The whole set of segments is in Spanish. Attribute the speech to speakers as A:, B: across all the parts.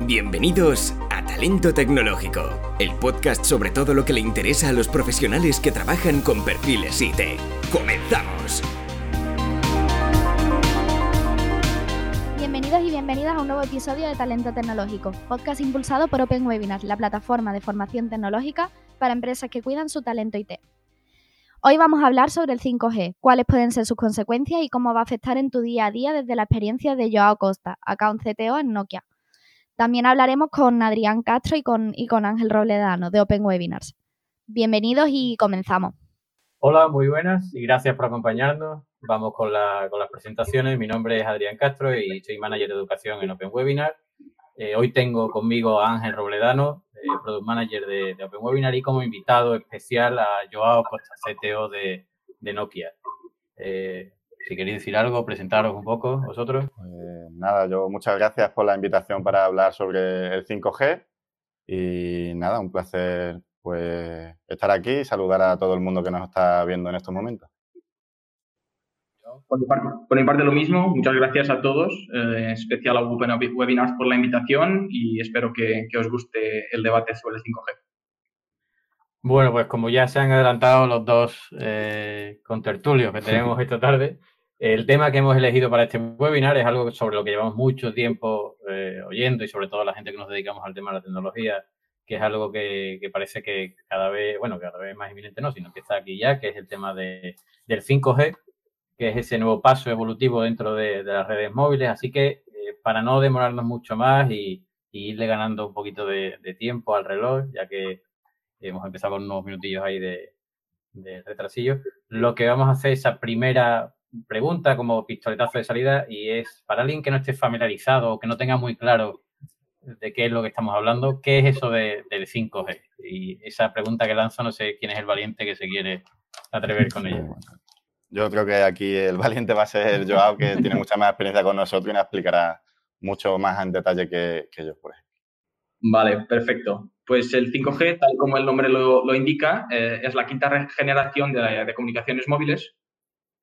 A: Bienvenidos a Talento Tecnológico, el podcast sobre todo lo que le interesa a los profesionales que trabajan con perfiles IT. ¡Comenzamos!
B: Bienvenidos y bienvenidas a un nuevo episodio de Talento Tecnológico, podcast impulsado por Open Webinars, la plataforma de formación tecnológica para empresas que cuidan su talento IT. Hoy vamos a hablar sobre el 5G, cuáles pueden ser sus consecuencias y cómo va a afectar en tu día a día desde la experiencia de Joao Costa, account CTO en Nokia. También hablaremos con Adrián Castro y con, y con Ángel Robledano de Open Webinars. Bienvenidos y comenzamos.
C: Hola, muy buenas y gracias por acompañarnos. Vamos con, las presentaciones. Mi nombre es Adrián Castro y soy manager de educación en Open Webinar. Eh, hoy tengo conmigo a Ángel Robledano, eh, product manager de, Open Webinar y como invitado especial a Joao Costa, CTO de, Nokia. Eh, si queréis decir algo, presentaros un poco vosotros.
D: Pues nada, yo muchas gracias por la invitación para hablar sobre el 5G y nada, un placer pues estar aquí y saludar a todo el mundo que nos está viendo en estos momentos.
E: Por mi parte, lo mismo, muchas gracias a todos, eh, en especial a Open Webinars por la invitación y espero que, os guste el debate sobre el 5G.
C: Bueno, pues como ya se han adelantado los dos eh, contertulios que tenemos esta tarde, el tema que hemos elegido para este webinar es algo sobre lo que llevamos mucho tiempo eh, oyendo y sobre todo la gente que nos dedicamos al tema de la tecnología, que es algo que, parece que cada vez, bueno, cada vez más inminente no, sino que está aquí ya, que es el tema de, del 5G, que es ese nuevo paso evolutivo dentro de, las redes móviles. Así que eh, para no demorarnos mucho más y, irle ganando un poquito de, tiempo al reloj, ya que hemos empezado con unos minutillos ahí de, de retrasillo, lo que vamos a hacer es esa primera pregunta como pistoletazo de salida y es para alguien que no esté familiarizado o que no tenga muy claro de qué es lo que estamos hablando, ¿qué es eso de, del 5G? Y esa pregunta que lanzo, no sé quién es el valiente que se quiere atrever con ella.
D: Yo creo que aquí el valiente va a ser Joao, que tiene mucha más experiencia con nosotros y nos explicará mucho más en detalle que, yo, por ejemplo.
E: Vale, perfecto. Pues el 5G, tal como el nombre lo, indica, eh, es la quinta generación de comunicaciones móviles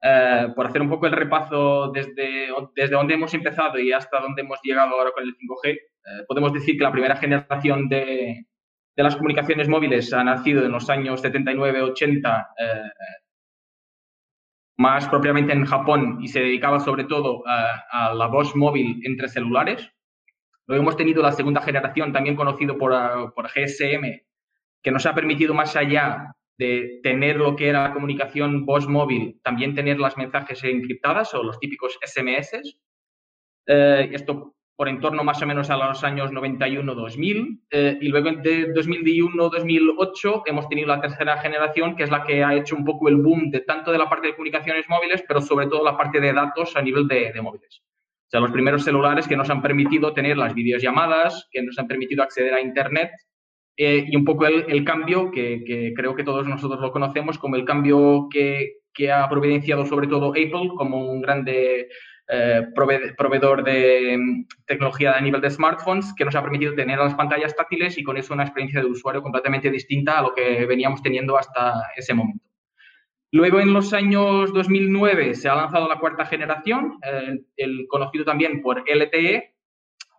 E: eh, por hacer un poco el repaso desde, desde donde hemos empezado y hasta donde hemos llegado ahora con el 5G, eh, podemos decir que la primera generación de, de, las comunicaciones móviles ha nacido en los años 79-80, eh, más propiamente en Japón, y se dedicaba sobre todo a, la voz móvil entre celulares. Luego hemos tenido la segunda generación, también conocido por, por GSM, que nos ha permitido más allá de tener lo que era comunicación voz móvil, también tener las mensajes encriptadas o los típicos SMS. Eh, esto por en torno más o menos a los años 91-2000. Eh, y luego de 2001-2008 hemos tenido la tercera generación, que es la que ha hecho un poco el boom de tanto de la parte de comunicaciones móviles, pero sobre todo la parte de datos a nivel de, de móviles. O sea, los primeros celulares que nos han permitido tener las videollamadas, que nos han permitido acceder a Internet eh, y un poco el, cambio que, creo que todos nosotros lo conocemos como el cambio que, ha providenciado sobre todo Apple como un grande eh, proveedor de mm, tecnología a nivel de smartphones que nos ha permitido tener las pantallas táctiles y con eso una experiencia de usuario completamente distinta a lo que veníamos teniendo hasta ese momento. Luego, en los años 2009, se ha lanzado la cuarta generación, eh, el conocido también por LTE,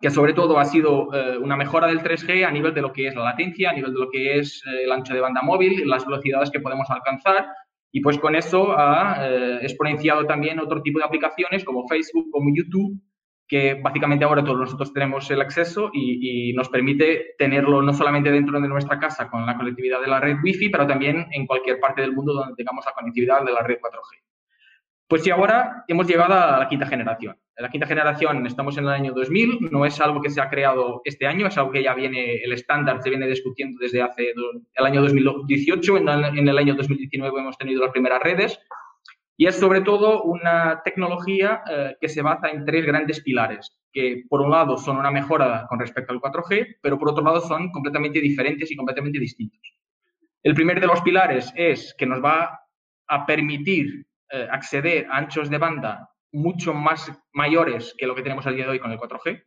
E: que sobre todo ha sido eh, una mejora del 3G a nivel de lo que es la latencia, a nivel de lo que es eh, el ancho de banda móvil, las velocidades que podemos alcanzar. Y pues con eso ha eh, exponenciado también otro tipo de aplicaciones como Facebook, como YouTube, que básicamente ahora todos nosotros tenemos el acceso y, y, nos permite tenerlo no solamente dentro de nuestra casa con la conectividad de la red Wi-Fi, pero también en cualquier parte del mundo donde tengamos la conectividad de la red 4G. Pues sí, ahora hemos llegado a la quinta generación. La quinta generación estamos en el año 2000, no es algo que se ha creado este año, es algo que ya viene, el estándar se viene discutiendo desde hace el año 2018, en el, año 2019 hemos tenido las primeras redes y es sobre todo una tecnología eh, que se basa en tres grandes pilares, que por un lado son una mejora con respecto al 4G, pero por otro lado son completamente diferentes y completamente distintos. El primer de los pilares es que nos va a permitir eh, acceder a anchos de banda mucho más mayores que lo que tenemos al día de hoy con el 4G.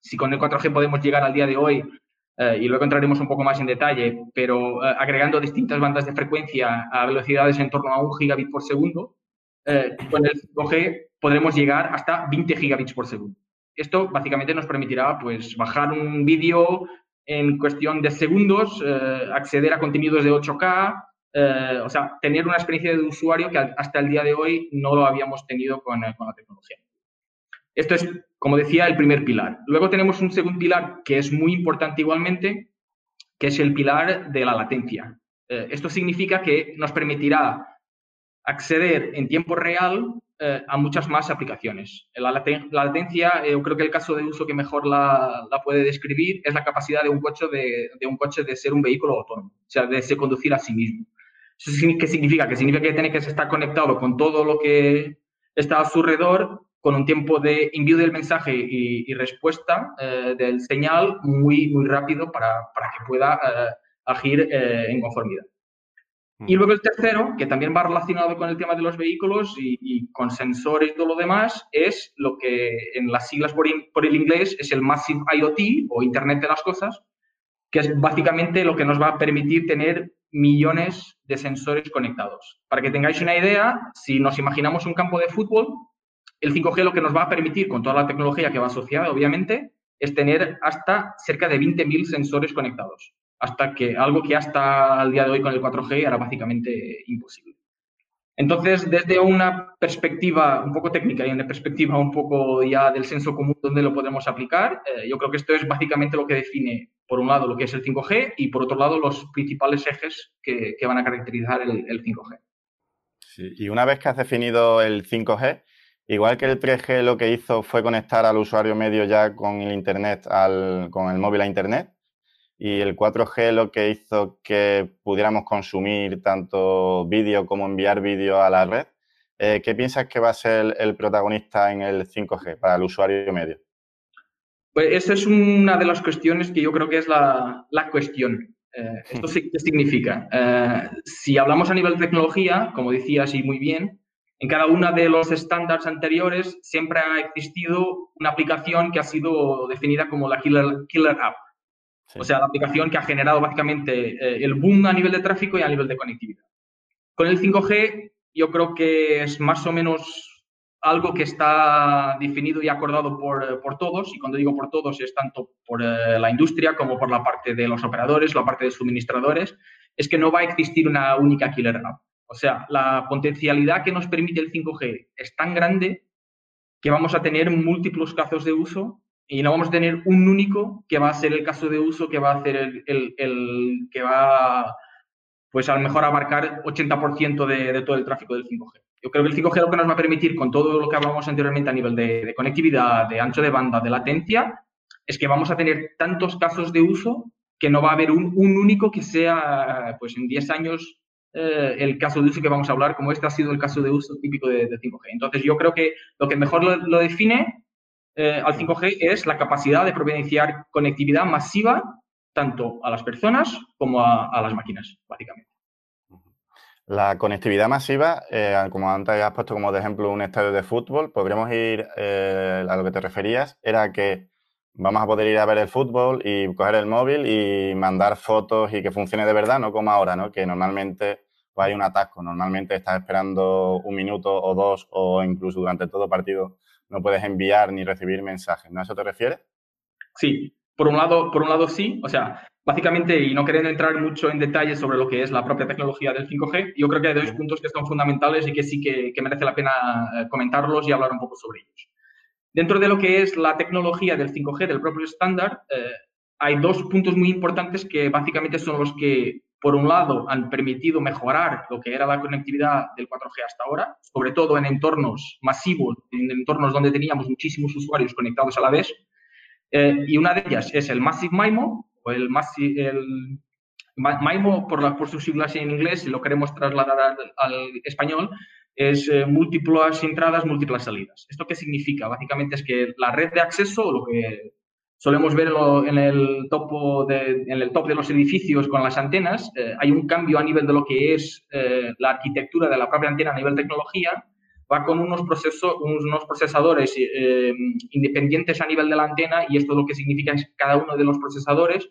E: Si con el 4G podemos llegar al día de hoy, eh, y luego entraremos un poco más en detalle, pero eh, agregando distintas bandas de frecuencia a velocidades en torno a un gigabit por segundo, con el 5G podremos llegar hasta 20 gigabits por segundo. Esto básicamente nos permitirá pues, bajar un vídeo en cuestión de segundos, acceder a contenidos de 8K, eh, o sea, tener una experiencia de usuario que hasta el día de hoy no lo habíamos tenido con, con la tecnología. Esto es, como decía, el primer pilar. Luego tenemos un segundo pilar que es muy importante igualmente, que es el pilar de la latencia. Eh, esto significa que nos permitirá acceder en tiempo real eh, a muchas más aplicaciones. La, latencia, eh, yo creo que el caso de uso que mejor la, puede describir es la capacidad de un, coche de, un coche de ser un vehículo autónomo, o sea, de se conducir a sí mismo. ¿Eso qué significa? Que significa que tiene que estar conectado con todo lo que está a su alrededor con un tiempo de envío del mensaje y, respuesta eh, del señal muy, muy rápido para, que pueda eh, agir eh, en conformidad. Y luego el tercero, que también va relacionado con el tema de los vehículos y, con sensores y todo lo demás, es lo que en las siglas por, por, el inglés es el Massive IoT o Internet de las Cosas, que es básicamente lo que nos va a permitir tener millones de sensores conectados. Para que tengáis una idea, si nos imaginamos un campo de fútbol, el 5G lo que nos va a permitir, con toda la tecnología que va asociada, obviamente, es tener hasta cerca de 20.000 sensores conectados. Hasta que algo que hasta el día de hoy con el 4G era básicamente imposible. Entonces, desde una perspectiva un poco técnica y una perspectiva un poco ya del senso común donde lo podemos aplicar, eh, yo creo que esto es básicamente lo que define, por un lado, lo que es el 5G y, por otro lado, los principales ejes que, van a caracterizar el, el 5G.
D: Sí, y una vez que has definido el 5G, Igual que el 3G lo que hizo fue conectar al usuario medio ya con el Internet, con el móvil a Internet. Y el 4G lo que hizo que pudiéramos consumir tanto vídeo como enviar vídeo a la red. Eh, ¿Qué piensas que va a ser el protagonista en el 5G para el usuario medio?
E: Pues esa es una de las cuestiones que yo creo que es la, cuestión. Eh, ¿Esto qué significa? Eh, si hablamos a nivel de tecnología, como decías y muy bien, en cada uno de los estándares anteriores siempre ha existido una aplicación que ha sido definida como la killer, app. O sea, la aplicación que ha generado básicamente eh, el boom a nivel de tráfico y a nivel de conectividad. Con el 5G yo creo que es más o menos algo que está definido y acordado por, por todos, y cuando digo por todos es tanto por eh, la industria como por la parte de los operadores, la parte de suministradores, es que no va a existir una única killer app. O sea, la potencialidad que nos permite el 5G es tan grande que vamos a tener múltiples casos de uso y no vamos a tener un único que va a ser el caso de uso que va a hacer el, que va pues a lo mejor abarcar 80% de, todo el tráfico del 5G. Yo creo que el 5G lo que nos va a permitir con todo lo que hablamos anteriormente a nivel de, conectividad, de ancho de banda, de latencia, es que vamos a tener tantos casos de uso que no va a haber un, único que sea, pues en 10 años eh, el caso de uso que vamos a hablar, como este ha sido el caso de uso típico de, 5G. Entonces, yo creo que lo que mejor lo, define eh, al 5G es la capacidad de providenciar conectividad masiva tanto a las personas como a, las máquinas, básicamente.
D: La conectividad masiva, eh, como antes has puesto como de ejemplo un estadio de fútbol, podríamos ir a lo que te referías, era que vamos a poder ir a ver el fútbol y coger el móvil y mandar fotos y que funcione de verdad, no como ahora, ¿no? Que normalmente pues hay un atasco. Normalmente estás esperando un minuto o dos o incluso durante todo partido no puedes enviar ni recibir mensajes. ¿No a eso te refieres?
E: Sí, por un lado, por un lado sí. O sea, básicamente, y no queriendo entrar mucho en detalle sobre lo que es la propia tecnología del 5G, yo creo que hay dos puntos que son fundamentales y que sí que, merece la pena eh, comentarlos y hablar un poco sobre ellos. Dentro de lo que es la tecnología del 5G, del propio estándar, eh, hay dos puntos muy importantes que básicamente son los que por un lado, han permitido mejorar lo que era la conectividad del 4G hasta ahora, sobre todo en entornos masivos, en entornos donde teníamos muchísimos usuarios conectados a la vez. Eh, y una de ellas es el Massive MIMO, el, el MIMO por, por sus siglas en inglés, si lo queremos trasladar al, español, es eh, múltiples entradas, múltiples salidas. ¿Esto qué significa? Básicamente es que la red de acceso, lo que solemos verlo en el, topo de, en el top de los edificios con las antenas, eh, hay un cambio a nivel de lo que es eh, la arquitectura de la propia antena a nivel tecnología, va con unos, proceso, unos procesadores eh, independientes a nivel de la antena y esto lo que significa es que cada uno de los procesadores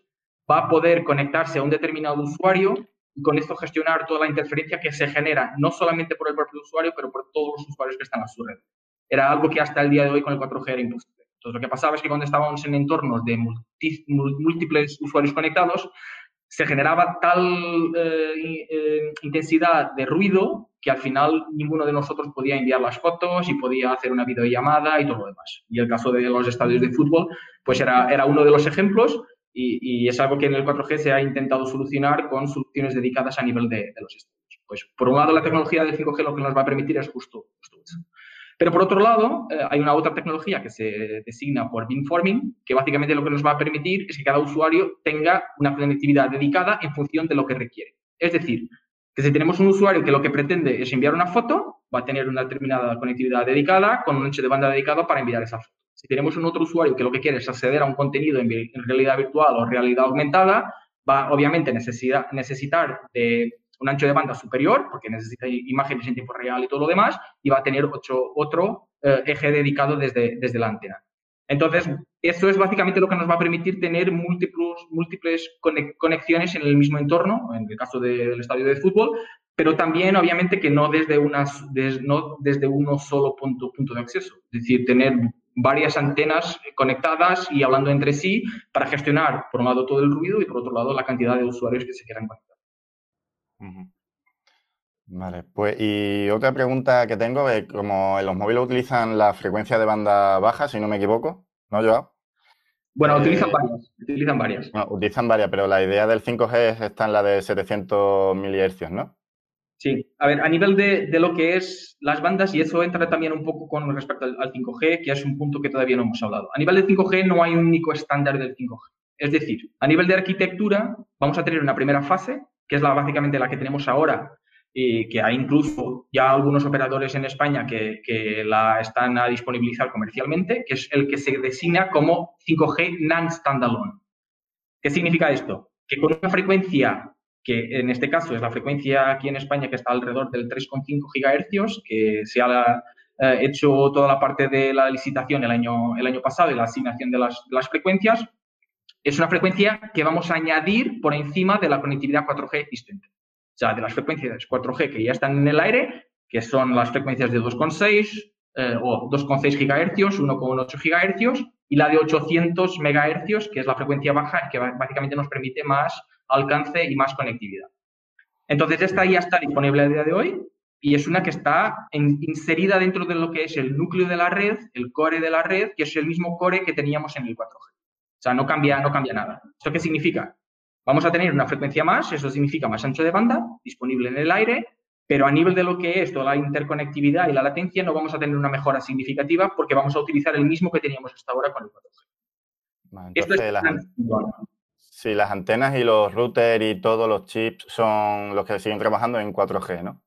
E: va a poder conectarse a un determinado usuario y con esto gestionar toda la interferencia que se genera, no solamente por el propio usuario, pero por todos los usuarios que están a su red. Era algo que hasta el día de hoy con el 4G era imposible. Entonces, lo que pasaba es que cuando estábamos en entornos de múltiples usuarios conectados, se generaba tal eh, eh, intensidad de ruido que al final ninguno de nosotros podía enviar las fotos y podía hacer una videollamada y todo lo demás. Y el caso de los estadios de fútbol, pues era, era uno de los ejemplos y, es algo que en el 4G se ha intentado solucionar con soluciones dedicadas a nivel de, de los estadios. Pues por un lado la tecnología del 5G lo que nos va a permitir es justo, justo eso. Pero por otro lado, eh, hay una otra tecnología que se designa por beamforming, que básicamente lo que nos va a permitir es que cada usuario tenga una conectividad dedicada en función de lo que requiere. Es decir, que si tenemos un usuario que lo que pretende es enviar una foto, va a tener una determinada conectividad dedicada con un ancho de banda dedicado para enviar esa foto. Si tenemos un otro usuario que lo que quiere es acceder a un contenido en, realidad virtual o realidad aumentada, va obviamente necesitar de un ancho de banda superior, porque necesita imágenes en tiempo real y todo lo demás, y va a tener otro eh, eje dedicado desde, desde la antena. Entonces, eso es básicamente lo que nos va a permitir tener múltiples, múltiples conexiones en el mismo entorno, en el caso del estadio de fútbol, pero también, obviamente, que no desde, unas, no desde uno solo punto, punto de acceso. Es decir, tener varias antenas conectadas y hablando entre sí para gestionar, por un lado, todo el ruido y, por otro lado, la cantidad de usuarios que se quieran conectar.
D: Vale, pues y otra pregunta que tengo es, como en los móviles utilizan la frecuencia de banda baja, si no me equivoco, ¿no, Joao?
E: Bueno, utilizan eh, varias, utilizan varias.
D: utilizan varias, pero la idea del 5G está en la de 700 MHz, ¿no?
E: Sí, a ver, a nivel de, lo que es las bandas, y eso entra también un poco con respecto al, al, 5G, que es un punto que todavía no hemos hablado. A nivel de 5G no hay un único estándar del 5G. Es decir, a nivel de arquitectura, vamos a tener una primera fase que es la, básicamente la que tenemos ahora, y que hay incluso ya algunos operadores en España que, que, la están a disponibilizar comercialmente, que es el que se designa como 5G non-standalone. ¿Qué significa esto? Que con una frecuencia que en este caso es la frecuencia aquí en España que está alrededor del 3,5 GHz, que se ha eh, hecho toda la parte de la licitación el año, el año pasado y la asignación de las, las frecuencias, es una frecuencia que vamos a añadir por encima de la conectividad 4G existente. O sea, de las frecuencias 4G que ya están en el aire, que son las frecuencias de 2,6 eh, o 2,6 GHz, 1,8 GHz y la de 800 MHz, que es la frecuencia baja que básicamente nos permite más alcance y más conectividad. Entonces, esta ya está disponible a día de hoy y es una que está inserida dentro de lo que es el núcleo de la red, el core de la red, que es el mismo core que teníamos en el 4G sea, no cambia, no cambia nada. ¿Esto qué significa? Vamos a tener una frecuencia más, eso significa más ancho de banda, disponible en el aire, pero a nivel de lo que es toda la interconectividad y la latencia no vamos a tener una mejora significativa porque vamos a utilizar el mismo que teníamos hasta ahora con el 4G.
D: Esto es las, sí, las antenas y los routers y todos los chips son los que siguen trabajando en 4G, ¿no?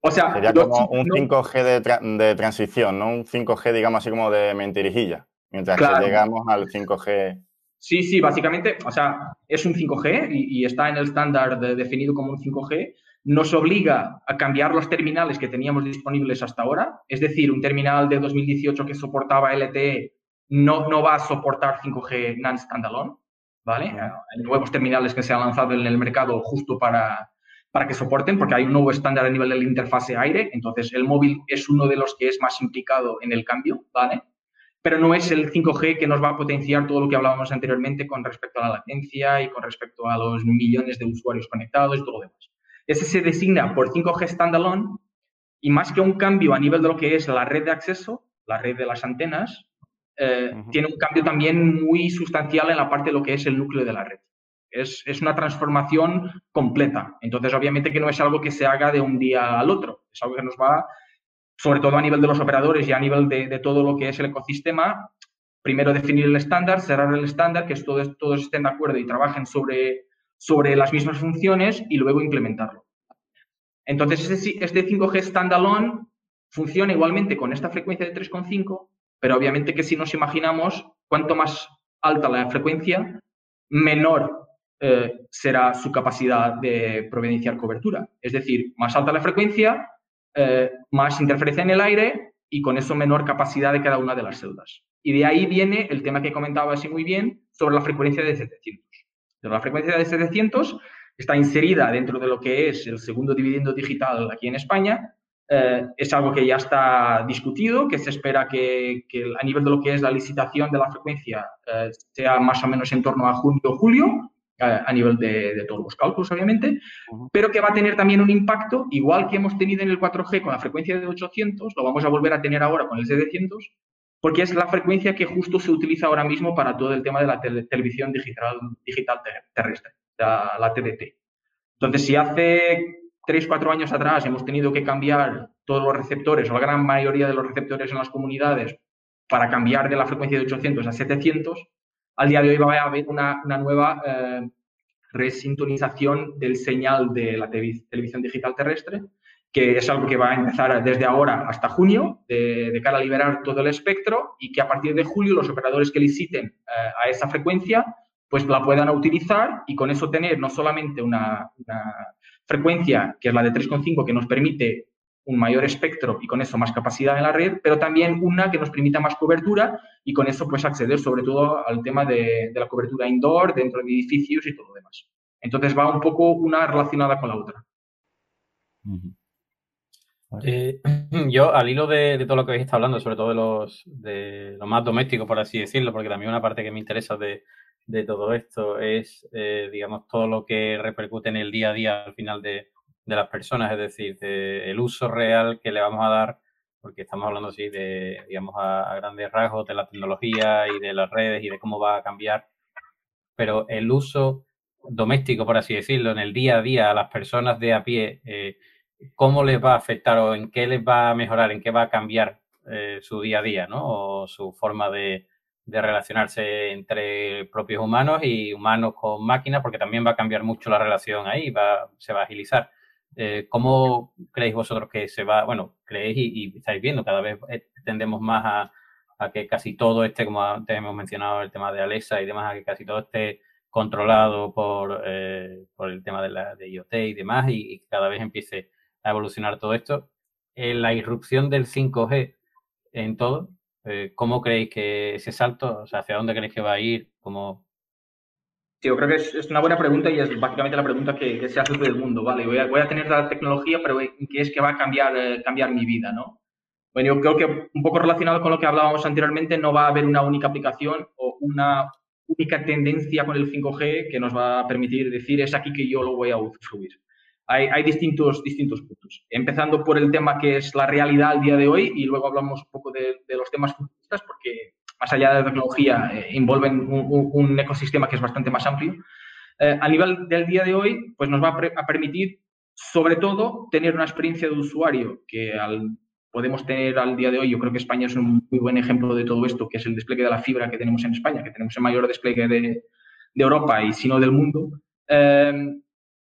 D: O sea, sería como un 5G de, de, transición, no un 5G, digamos así como de mentirijilla. Mientras que llegamos al 5G.
E: Sí, sí, básicamente, o sea, es un 5G y, está en el estándar definido como un 5G. Nos obliga a cambiar los terminales que teníamos disponibles hasta ahora. Es decir, un terminal de 2018 que soportaba LTE no, no va a soportar 5G non-standalone, ¿vale? Hay nuevos terminales que se han lanzado en el mercado justo para, para que soporten, porque hay un nuevo estándar a nivel de la interfase aire. Entonces, el móvil es uno de los que es más implicado en el cambio, ¿vale? Pero no es el 5G que nos va a potenciar todo lo que hablábamos anteriormente con respecto a la latencia y con respecto a los millones de usuarios conectados y todo lo demás. Ese se designa por 5G standalone y más que un cambio a nivel de lo que es la red de acceso, la red de las antenas, eh, tiene un cambio también muy sustancial en la parte de lo que es el núcleo de la red. Es, es, una transformación completa. Entonces, obviamente que no es algo que se haga de un día al otro, es algo que nos va sobre todo a nivel de los operadores y a nivel de, todo lo que es el ecosistema, primero definir el estándar, cerrar el estándar, que todos, todos estén de acuerdo y trabajen sobre, sobre las mismas funciones y luego implementarlo. Entonces, este, este 5G standalone funciona igualmente con esta frecuencia de 3,5, pero obviamente que si nos imaginamos, cuanto más alta la frecuencia, menor eh, será su capacidad de providenciar cobertura. Es decir, más alta la frecuencia, eh, más interferencia en el aire y con eso menor capacidad de cada una de las celdas. Y de ahí viene el tema que comentaba así muy bien sobre la frecuencia de 700. la frecuencia de 700 está inserida dentro de lo que es el segundo dividendo digital aquí en España eh, es algo que ya está discutido, que se espera que, a nivel de lo que es la licitación de la frecuencia eh, sea más o menos en torno a junio o julio, a nivel de, todos los cálculos, obviamente, pero que va a tener también un impacto, igual que hemos tenido en el 4G con la frecuencia de 800, lo vamos a volver a tener ahora con el 700, porque es la frecuencia que justo se utiliza ahora mismo para todo el tema de la televisión digital, digital terrestre, la, la TDT. Entonces, si hace tres, cuatro años atrás hemos tenido que cambiar todos los receptores o la gran mayoría de los receptores en las comunidades para cambiar de la frecuencia de 800 a 700, al día de hoy va a haber una, nueva eh, resintonización del señal de la televisión digital terrestre, que es algo que va a empezar desde ahora hasta junio, de, cara a liberar todo el espectro y que a partir de julio los operadores que liciten eh, a esa frecuencia pues la puedan utilizar y con eso tener no solamente una frecuencia, que es la de 3,5, que nos permite un mayor espectro y con eso más capacidad en la red, pero también una que nos permita más cobertura y con eso pues acceder sobre todo al tema de, la cobertura indoor, dentro de edificios y todo lo demás. Entonces va un poco una relacionada con la otra.
C: Eh, yo, al hilo de, todo lo que habéis estado hablando, sobre todo de los de lo más doméstico, por así decirlo, porque también una parte que me interesa de, de todo esto es, eh, digamos, todo lo que repercute en el día a día al final de, las personas, es decir, el uso real que le vamos a dar, porque estamos hablando así de, digamos, a, grandes rasgos de la tecnología y de las redes y de cómo va a cambiar, pero el uso doméstico, por así decirlo, en el día a día a las personas de a pie, eh, ¿cómo les va a afectar o en qué les va a mejorar, en qué va a cambiar eh, su día a día, ¿no? O su forma de, de relacionarse entre propios humanos y humanos con máquinas, porque también va a cambiar mucho la relación ahí, va, se va a agilizar. Eh, ¿Cómo creéis vosotros que se va, bueno, creéis y, estáis viendo, cada vez eh, tendemos más a, que casi todo esté, como antes hemos mencionado el tema de Alexa y demás, a que casi todo esté controlado por, eh, por el tema de, la, IoT y demás, y, y, cada vez empiece a evolucionar todo esto. la irrupción del 5G en todo, eh, ¿Cómo creéis que ese salto, o sea, hacia dónde creéis que va a ir? ¿Cómo...
E: Yo creo que es, una buena pregunta y es básicamente la pregunta que, se hace todo el mundo, ¿vale? Voy a, voy a, tener la tecnología, pero ¿qué es que va a cambiar, eh, cambiar mi vida, no? Bueno, yo creo que un poco relacionado con lo que hablábamos anteriormente, no va a haber una única aplicación o una única tendencia con el 5G que nos va a permitir decir es aquí que yo lo voy a usufruir hay, distintos, distintos puntos. Empezando por el tema que es la realidad al día de hoy y luego hablamos un poco de, los temas futuristas porque más allá de la tecnología eh, envuelven un, ecosistema que es bastante más amplio. Eh, a nivel del día de hoy, pues nos va a, permitir sobre todo tener una experiencia de usuario que podemos tener al día de hoy. Yo creo que España es un muy buen ejemplo de todo esto, que es el despliegue de la fibra que tenemos en España, que tenemos el mayor despliegue de, de Europa y si no del mundo. Eh,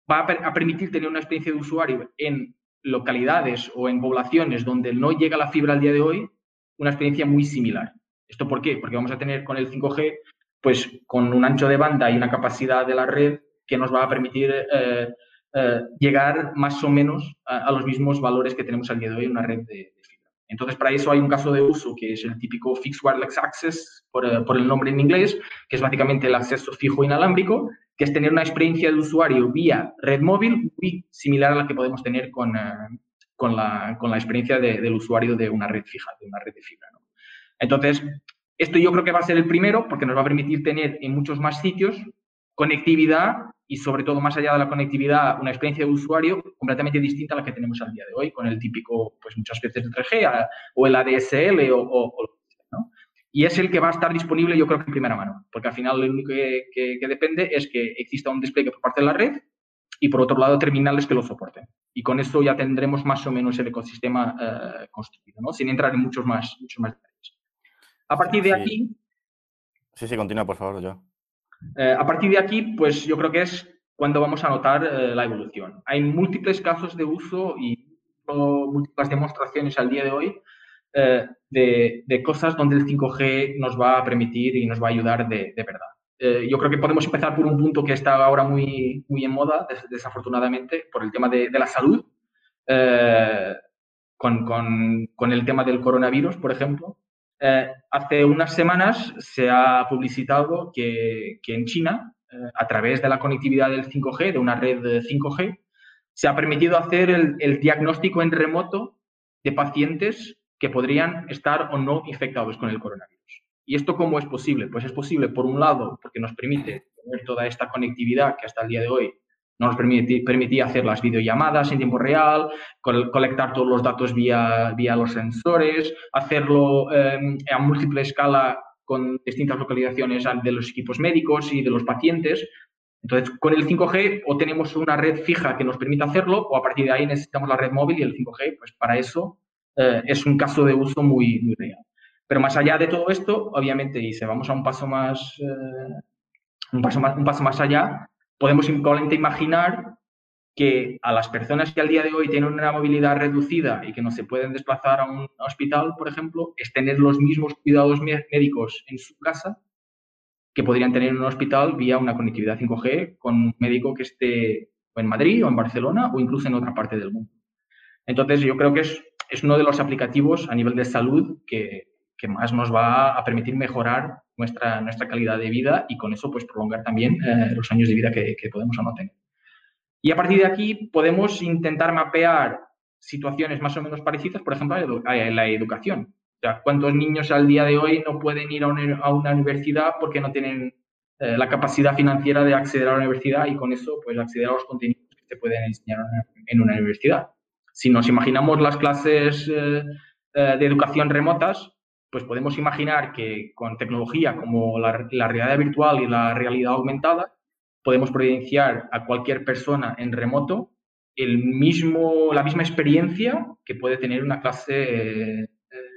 E: va a, permitir tener una experiencia de usuario en localidades o en poblaciones donde no llega la fibra al día de hoy, una experiencia muy similar. ¿Esto por qué? Porque vamos a tener con el 5G, pues con un ancho de banda y una capacidad de la red que nos va a permitir eh, eh, llegar más o menos a, los mismos valores que tenemos al día de hoy en una red de, fibra. Entonces, para eso hay un caso de uso que es el típico Fixed Wireless Access, por, eh, por el nombre en inglés, que es básicamente el acceso fijo inalámbrico, que es tener una experiencia de usuario vía red móvil muy similar a la que podemos tener con, con, la, con la, experiencia del usuario de una red fija, de una red de fibra. Entonces, esto yo creo que va a ser el primero porque nos va a permitir tener en muchos más sitios conectividad y sobre todo más allá de la conectividad, una experiencia de usuario completamente distinta a la que tenemos al día de hoy, con el típico, pues muchas veces 3G o el ADSL o, o, y es el que va a estar disponible yo creo que en primera mano, porque al final lo único que, depende es que exista un despliegue por parte de la red y por otro lado terminales que lo soporten. Y con esto ya tendremos más o menos el ecosistema eh, construido, ¿no? sin entrar en muchos más, muchos más detalles. A partir de aquí...
D: Sí, sí, continúa por favor, yo.
E: Eh, a partir de aquí, pues yo creo que es cuando vamos a notar eh, la evolución. Hay múltiples casos de uso y múltiples demostraciones al día de hoy eh, de, cosas donde el 5G nos va a permitir y nos va a ayudar de, verdad. Eh, yo creo que podemos empezar por un punto que está ahora muy, muy en moda, desafortunadamente, por el tema de, la salud, eh, con, con, el tema del coronavirus, por ejemplo. Hace unas semanas se ha publicitado que, en China, a través de la conectividad del 5G, de una red 5G, se ha permitido hacer el, el diagnóstico en remoto de pacientes que podrían estar o no infectados con el coronavirus. ¿Y esto cómo es posible? Pues es posible, por un lado, porque nos permite tener toda esta conectividad que hasta el día de hoy nos permitía hacer las videollamadas en tiempo real, colectar todos los datos vía, vía los sensores, hacerlo em, a múltiple escala con distintas localizaciones de los equipos médicos y de los pacientes. Entonces, con el 5G o tenemos una red fija que nos permita hacerlo o a partir de ahí necesitamos la red móvil y el 5G, pues para eso eh, es un caso de uso muy, muy real. Pero más allá de todo esto, obviamente, y si vamos a un paso más, eh, un paso más, un paso más allá, podemos simplemente imaginar que a las personas que al día de hoy tienen una movilidad reducida y que no se pueden desplazar a un hospital, por ejemplo, es tener los mismos cuidados médicos en su casa que podrían tener en un hospital vía una conectividad 5G con un médico que esté en Madrid o en Barcelona o incluso en otra parte del mundo. Entonces, yo creo que es, es uno de los aplicativos a nivel de salud que, que más nos va a permitir mejorar nuestra, nuestra calidad de vida y con eso pues prolongar también eh, los años de vida que, podemos o no tener. Y a partir de aquí podemos intentar mapear situaciones más o menos parecidas, por ejemplo, en la educación. O ¿cuántos niños al día de hoy no pueden ir a una, universidad porque no tienen eh, la capacidad financiera de acceder a la universidad y con eso pues acceder a los contenidos que se pueden enseñar en una universidad? Si nos imaginamos las clases eh, de educación remotas, pues podemos imaginar que con tecnología como la, realidad virtual y la realidad aumentada, podemos providenciar a cualquier persona en remoto el mismo, la misma experiencia que puede tener una clase eh,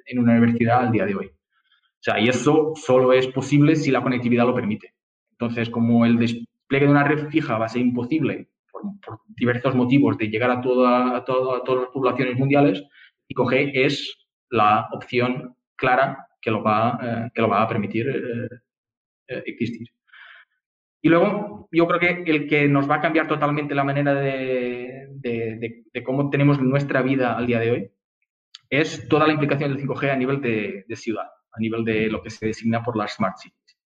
E: en una universidad al día de hoy. O sea, y eso solo es posible si la conectividad lo permite. Entonces, como el despliegue de una red fija va a ser imposible por, diversos motivos de llegar a, toda, a, todas las poblaciones mundiales, 5G es la opción clara que lo va, eh, que lo va a permitir eh, eh, existir. Y luego, yo creo que el que nos va a cambiar totalmente la manera de, cómo tenemos nuestra vida al día de hoy es toda la implicación del 5G a nivel de, ciudad, a nivel de lo que se designa por las smart cities.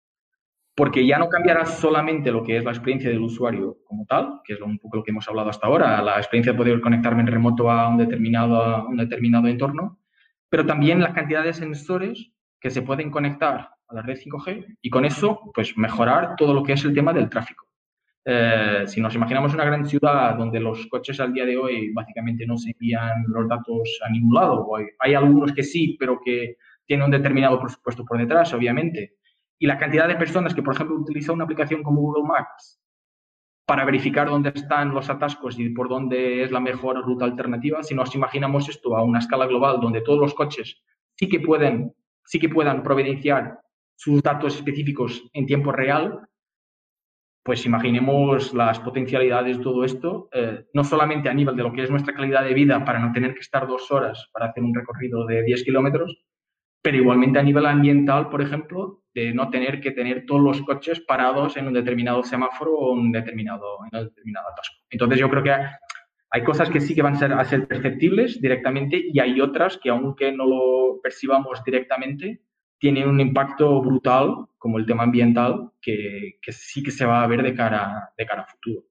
E: Porque ya no cambiará solamente lo que es la experiencia del usuario como tal, que es un poco lo que hemos hablado hasta ahora, la experiencia de poder conectarme en remoto a un determinado entorno, pero también la cantidad de sensores que se pueden conectar a la red 5G y con eso, pues mejorar todo lo que es el tema del tráfico. Eh, si nos imaginamos una gran ciudad donde los coches al día de hoy básicamente no se envían los datos a ningún lado, hay algunos que sí, pero que tienen un determinado presupuesto por detrás, obviamente, y la cantidad de personas que, por ejemplo, utilizan una aplicación como Google Maps para verificar dónde están los atascos y por dónde es la mejor ruta alternativa, si nos imaginamos esto a una escala global donde todos los coches sí que pueden, sí que puedan providenciar sus datos específicos en tiempo real, pues imaginemos las potencialidades de todo esto, eh, no solamente a nivel de lo que es nuestra calidad de vida para no tener que estar dos horas para hacer un recorrido de 10 kilómetros, pero igualmente a nivel ambiental, por ejemplo, de no tener que tener todos los coches parados en un determinado semáforo o un determinado, en un determinado atasco. Entonces yo creo que hay cosas que sí que van a ser, a ser perceptibles directamente y hay otras que aunque no lo percibamos directamente, tienen un impacto brutal, como el tema ambiental, que, que sí que se va a ver de cara, de cara a futuro.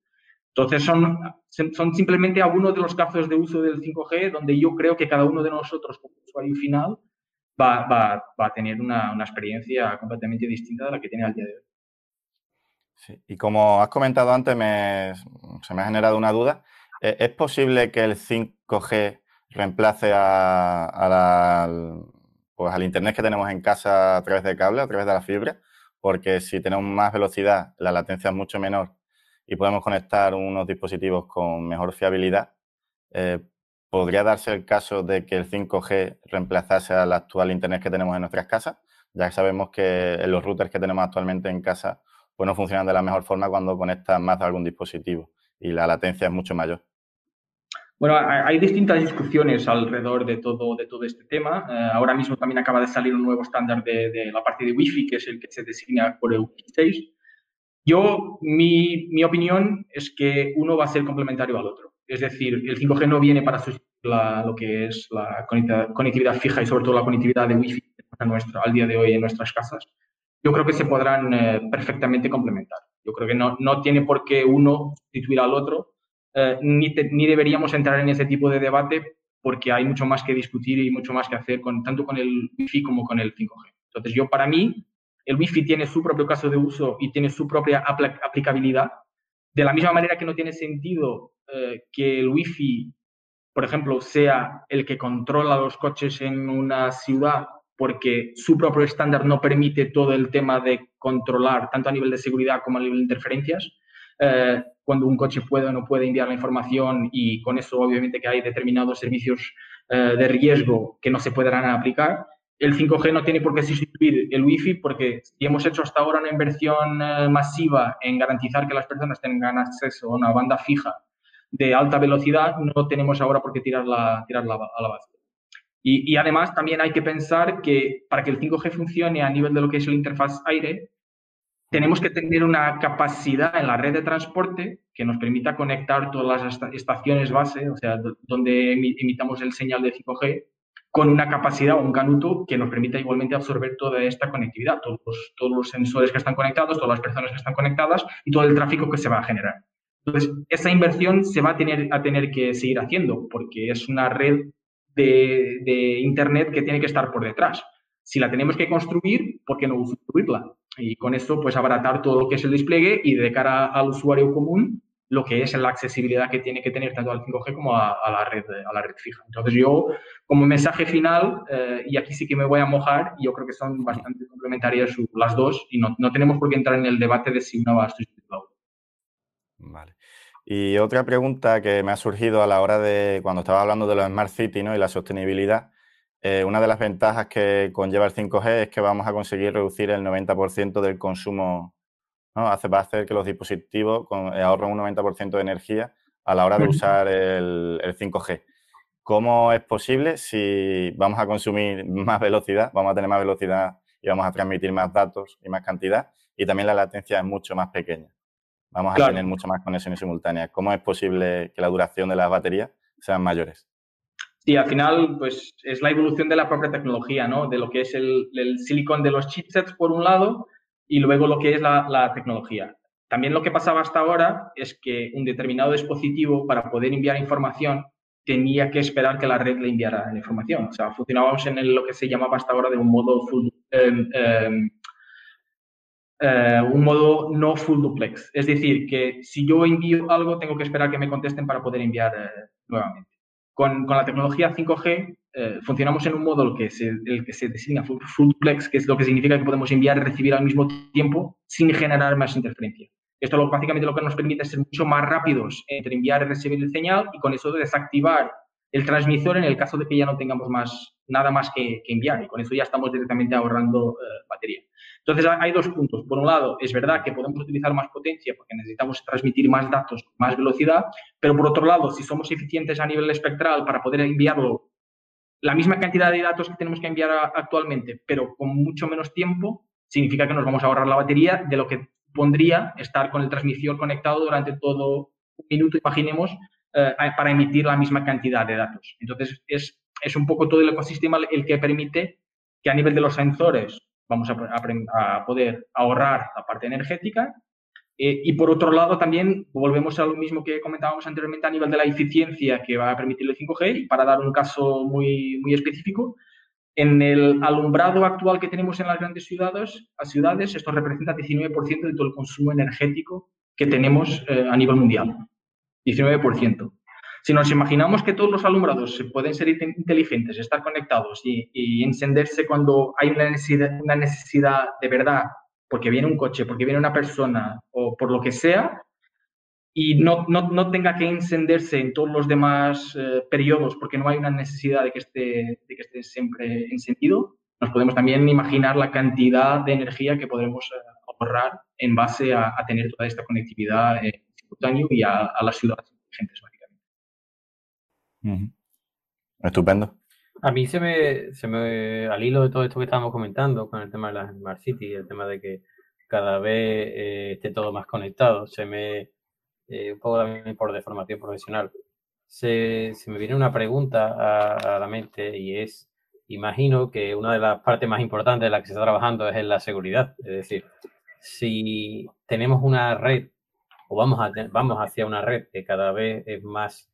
E: Entonces, son, son simplemente algunos de los casos de uso del 5G donde yo creo que cada uno de nosotros, como usuario final, va, va, va a tener una, una, experiencia completamente distinta de la que tiene al día de hoy.
D: Sí. Y como has comentado antes, me, se me ha generado una duda. ¿E-, ¿Es posible que el 5G reemplace a, a la, pues al Internet que tenemos en casa a través de cable, a través de la fibra? Porque si tenemos más velocidad, la latencia es mucho menor y podemos conectar unos dispositivos con mejor fiabilidad, eh, ¿Podría darse el caso de que el 5G reemplazase al actual Internet que tenemos en nuestras casas? Ya sabemos que los routers que tenemos actualmente en casa pues no funcionan de la mejor forma cuando conectan más de algún dispositivo y la latencia es mucho mayor.
E: Bueno, hay distintas discusiones alrededor de todo, de todo este tema. Eh, ahora mismo también acaba de salir un nuevo estándar de, la parte de Wi-Fi, que es el que se designa por el 6. Yo, mi, mi opinión es que uno va a ser complementario al otro. Es decir, el 5G no viene para sustituir lo que es la conectividad fija y sobre todo la conectividad de Wi-Fi nuestra, al día de hoy en nuestras casas. Yo creo que se podrán eh, perfectamente complementar. Yo creo que no, no, tiene por qué uno sustituir al otro, eh, ni, ni, deberíamos entrar en ese tipo de debate porque hay mucho más que discutir y mucho más que hacer con, tanto con el Wi-Fi como con el 5G. Entonces, yo para mí, el Wi-Fi tiene su propio caso de uso y tiene su propia aplicabilidad. De la misma manera que no tiene sentido eh, que el Wi-Fi, por ejemplo, sea el que controla los coches en una ciudad porque su propio estándar no permite todo el tema de controlar, tanto a nivel de seguridad como a nivel de interferencias, eh, cuando un coche puede o no puede enviar la información y con eso obviamente que hay determinados servicios eh, de riesgo que no se podrán aplicar. El 5G no tiene por qué sustituir el Wi-Fi porque si hemos hecho hasta ahora una inversión eh, masiva en garantizar que las personas tengan acceso a una banda fija de alta velocidad, no tenemos ahora por qué tirarla, tirarla a la base. Y, además también hay que pensar que para que el 5G funcione a nivel de lo que es el interfaz aire, tenemos que tener una capacidad en la red de transporte que nos permita conectar todas las estaciones base, o sea, donde emitamos el señal de 5G, con una capacidad o un canuto que nos permita igualmente absorber toda esta conectividad, todos los, sensores que están conectados, todas las personas que están conectadas y todo el tráfico que se va a generar. Entonces, esa inversión se va a tener, a tener que seguir haciendo porque es una red de, Internet que tiene que estar por detrás. Si la tenemos que construir, ¿por qué no construirla? Y con esto, pues abaratar todo lo que es el despliegue y de cara al usuario común, lo que es la accesibilidad que tiene que tener tanto al 5G como a, la, red, a la red fija. Entonces yo, como mensaje final, eh, y aquí sí que me voy a mojar, yo creo que son bastante complementarias las dos y no, no tenemos por qué entrar en el debate de si una va a sustituir la.
D: Vale. Y otra pregunta que me ha surgido a la hora de cuando estaba hablando de los Smart City ¿no? y la sostenibilidad, eh, una de las ventajas que conlleva el 5G es que vamos a conseguir reducir el 90% del consumo, ¿no? Hace, va a hacer que los dispositivos eh, ahorren un 90% de energía a la hora de usar el, el 5G. ¿Cómo es posible si vamos a consumir más velocidad, vamos a tener más velocidad y vamos a transmitir más datos y más cantidad? Y también la latencia es mucho más pequeña vamos a tener muchas más conexiones simultáneas. ¿Cómo es posible que la duración de las baterías sean mayores?
E: Sí, al final, pues es la evolución de la propia tecnología, ¿no? De lo que es el, el silicon de los chipsets, por un lado, y luego lo que es la, tecnología. También lo que pasaba hasta ahora es que un determinado dispositivo, para poder enviar información, tenía que esperar que la red le enviara la información. O sea, funcionábamos en lo que se llamaba hasta ahora de un modo full, em, em, eh, un modo no full duplex. Es decir, que si yo envío algo, tengo que esperar que me contesten para poder enviar eh, nuevamente. Con, con, la tecnología 5G eh, funcionamos en un modo que se, el que se designa full, duplex, que es lo que significa que podemos enviar y recibir al mismo tiempo sin generar más interferencia. Esto lo, básicamente lo que nos permite es ser mucho más rápidos entre enviar y recibir el señal y con eso desactivar el transmisor en el caso de que ya no tengamos más, nada más que, enviar y con eso ya estamos directamente ahorrando batería. Entonces, hay dos puntos. Por un lado, es verdad que podemos utilizar más potencia porque necesitamos transmitir más datos más velocidad, pero por otro lado, si somos eficientes a nivel espectral para poder enviarlo la misma cantidad de datos que tenemos que enviar actualmente, pero con mucho menos tiempo, significa que nos vamos a ahorrar la batería de lo que pondría estar con el transmisor conectado durante todo un minuto, imaginemos, eh, para emitir la misma cantidad de datos. Entonces, es, es un poco todo el ecosistema el que permite que a nivel de los sensores vamos a, poder ahorrar la parte energética. Eh, y por otro lado, también volvemos a lo mismo que comentábamos anteriormente a nivel de la eficiencia que va a permitir el 5G. Y para dar un caso muy, muy específico, en el alumbrado actual que tenemos en las grandes ciudades, las ciudades esto representa 19% de todo el consumo energético que tenemos eh, a nivel mundial. 19%. Si nos imaginamos que todos los alumbrados pueden ser inteligentes, estar conectados y, encenderse cuando hay una necesidad, una necesidad de verdad, porque viene un coche, porque viene una persona o por lo que sea, y no, no, no, tenga que encenderse en todos los demás eh, periodos porque no hay una necesidad de que, esté, de que esté siempre encendido, nos podemos también imaginar la cantidad de energía que podremos eh, ahorrar en base a, tener toda esta conectividad eh, simultánea y a, las ciudades inteligentes.
D: Estupendo.
C: A mí se me, se me, al hilo de todo esto que estábamos comentando con el tema de las Smart City, el tema de que cada vez eh, esté todo más conectado, se me, eh, un poco también por deformación profesional, se, se me viene una pregunta a, a, la mente y es, imagino que una de las partes más importantes de la que se está trabajando es en la seguridad. Es decir, si tenemos una red o vamos, a, vamos hacia una red que cada vez es más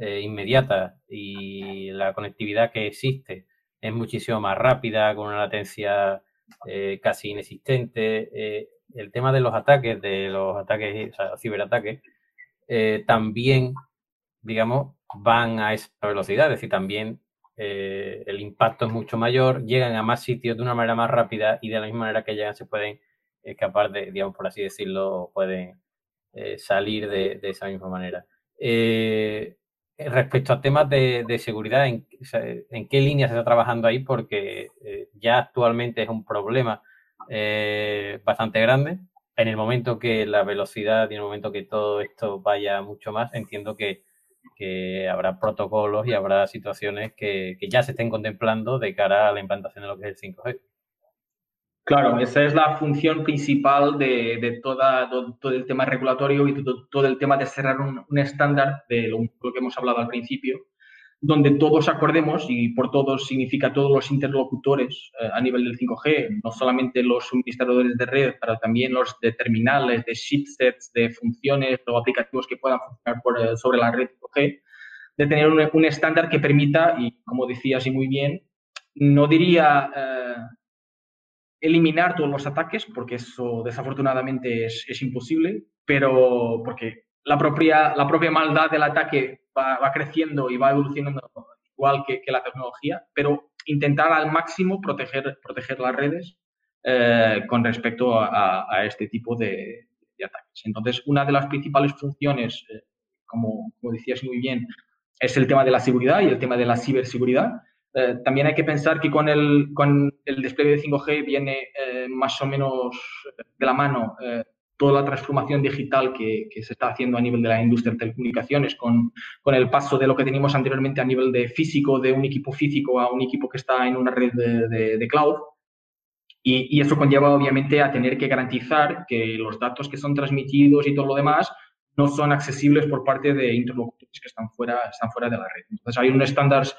C: eh, inmediata y la conectividad que existe es muchísimo más rápida, con una latencia eh, casi inexistente. Eh, el tema de los ataques, de los ataques, o sea, ciberataques, también, digamos, van a esa velocidad, es decir, también el impacto es mucho mayor, llegan a más sitios de una manera más rápida y de la misma manera que llegan se pueden escapar de, digamos, por así decirlo, pueden salir de, esa misma manera. Eh, respecto a temas de, seguridad, ¿en, qué línea se está trabajando ahí? Porque eh, ya actualmente es un problema eh, bastante grande. En el momento que la velocidad y en el momento que todo esto vaya mucho más, entiendo que, habrá protocolos y habrá situaciones que, que, ya se estén contemplando de cara a la implantación de lo que es el 5G.
E: Claro, esa es la función principal de, toda, todo, el tema regulatorio y todo, el tema de cerrar un, estándar de lo, que hemos hablado al principio, donde todos acordemos, y por todos significa todos los interlocutores eh, a nivel del 5G, no solamente los suministradores de red, pero también los de terminales, de chipsets, de funciones o aplicativos que puedan funcionar eh, sobre la red 5G, de tener un, estándar que permita, y como decías y muy bien, no diría... Eh, eliminar todos los ataques, porque eso desafortunadamente es, imposible, pero porque la propia, la propia maldad del ataque va, creciendo y va evolucionando igual que, la tecnología, pero intentar al máximo proteger, proteger las redes eh, con respecto a, este tipo de, ataques. Entonces, una de las principales funciones, eh, como, como decías muy bien, es el tema de la seguridad y el tema de la ciberseguridad. Eh, también hay que pensar que con el, con el despliegue de 5G viene eh, más o menos de la mano eh, toda la transformación digital que, que, se está haciendo a nivel de la industria de telecomunicaciones, con, con, el paso de lo que teníamos anteriormente a nivel de físico, de un equipo físico a un equipo que está en una red de, de, cloud. Y, y, eso conlleva obviamente a tener que garantizar que los datos que son transmitidos y todo lo demás no son accesibles por parte de interlocutores que están fuera, están fuera de la red. Entonces hay unos estándares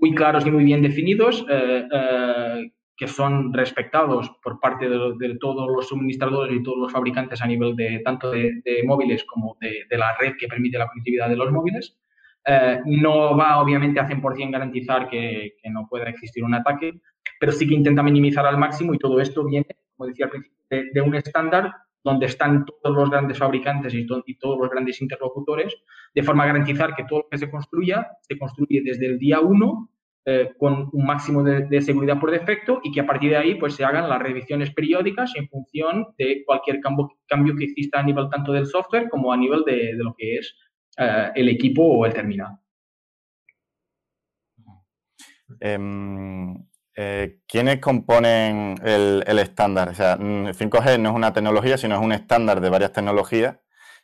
E: muy claros y muy bien definidos eh, eh, que son respetados por parte de, todos los suministradores y todos los fabricantes a nivel de tanto de, móviles como de, la red que permite la conectividad de los móviles. Eh, no va obviamente a 100% garantizar que, que, no pueda existir un ataque, pero sí que intenta minimizar al máximo y todo esto viene, como decía al principio, de un estándar donde están todos los grandes fabricantes y, todos los grandes interlocutores, de forma a garantizar que todo lo que se construya se construye desde el día uno eh, con un máximo de, seguridad por defecto y que a partir de ahí pues se hagan las revisiones periódicas en función de cualquier cambio, cambio que exista a nivel tanto del software como a nivel de, lo que es eh, el equipo o el terminal.
D: Em, eh, ¿quiénes componen el, estándar? O sea, 5G mm, no es una tecnología, sino es un estándar de varias tecnologías.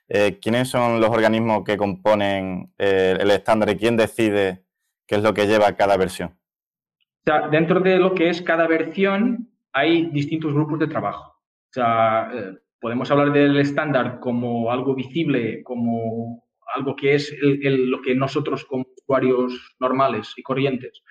D: Eh, ¿Quiénes son los organismos que componen eh, el estándar y quién decide qué es lo que lleva cada versión?
E: O sea, dentro de lo que es cada versión hay distintos grupos de trabajo. O sea, podemos hablar del estándar como algo visible, como algo que es lo que nosotros como usuarios normales y corrientes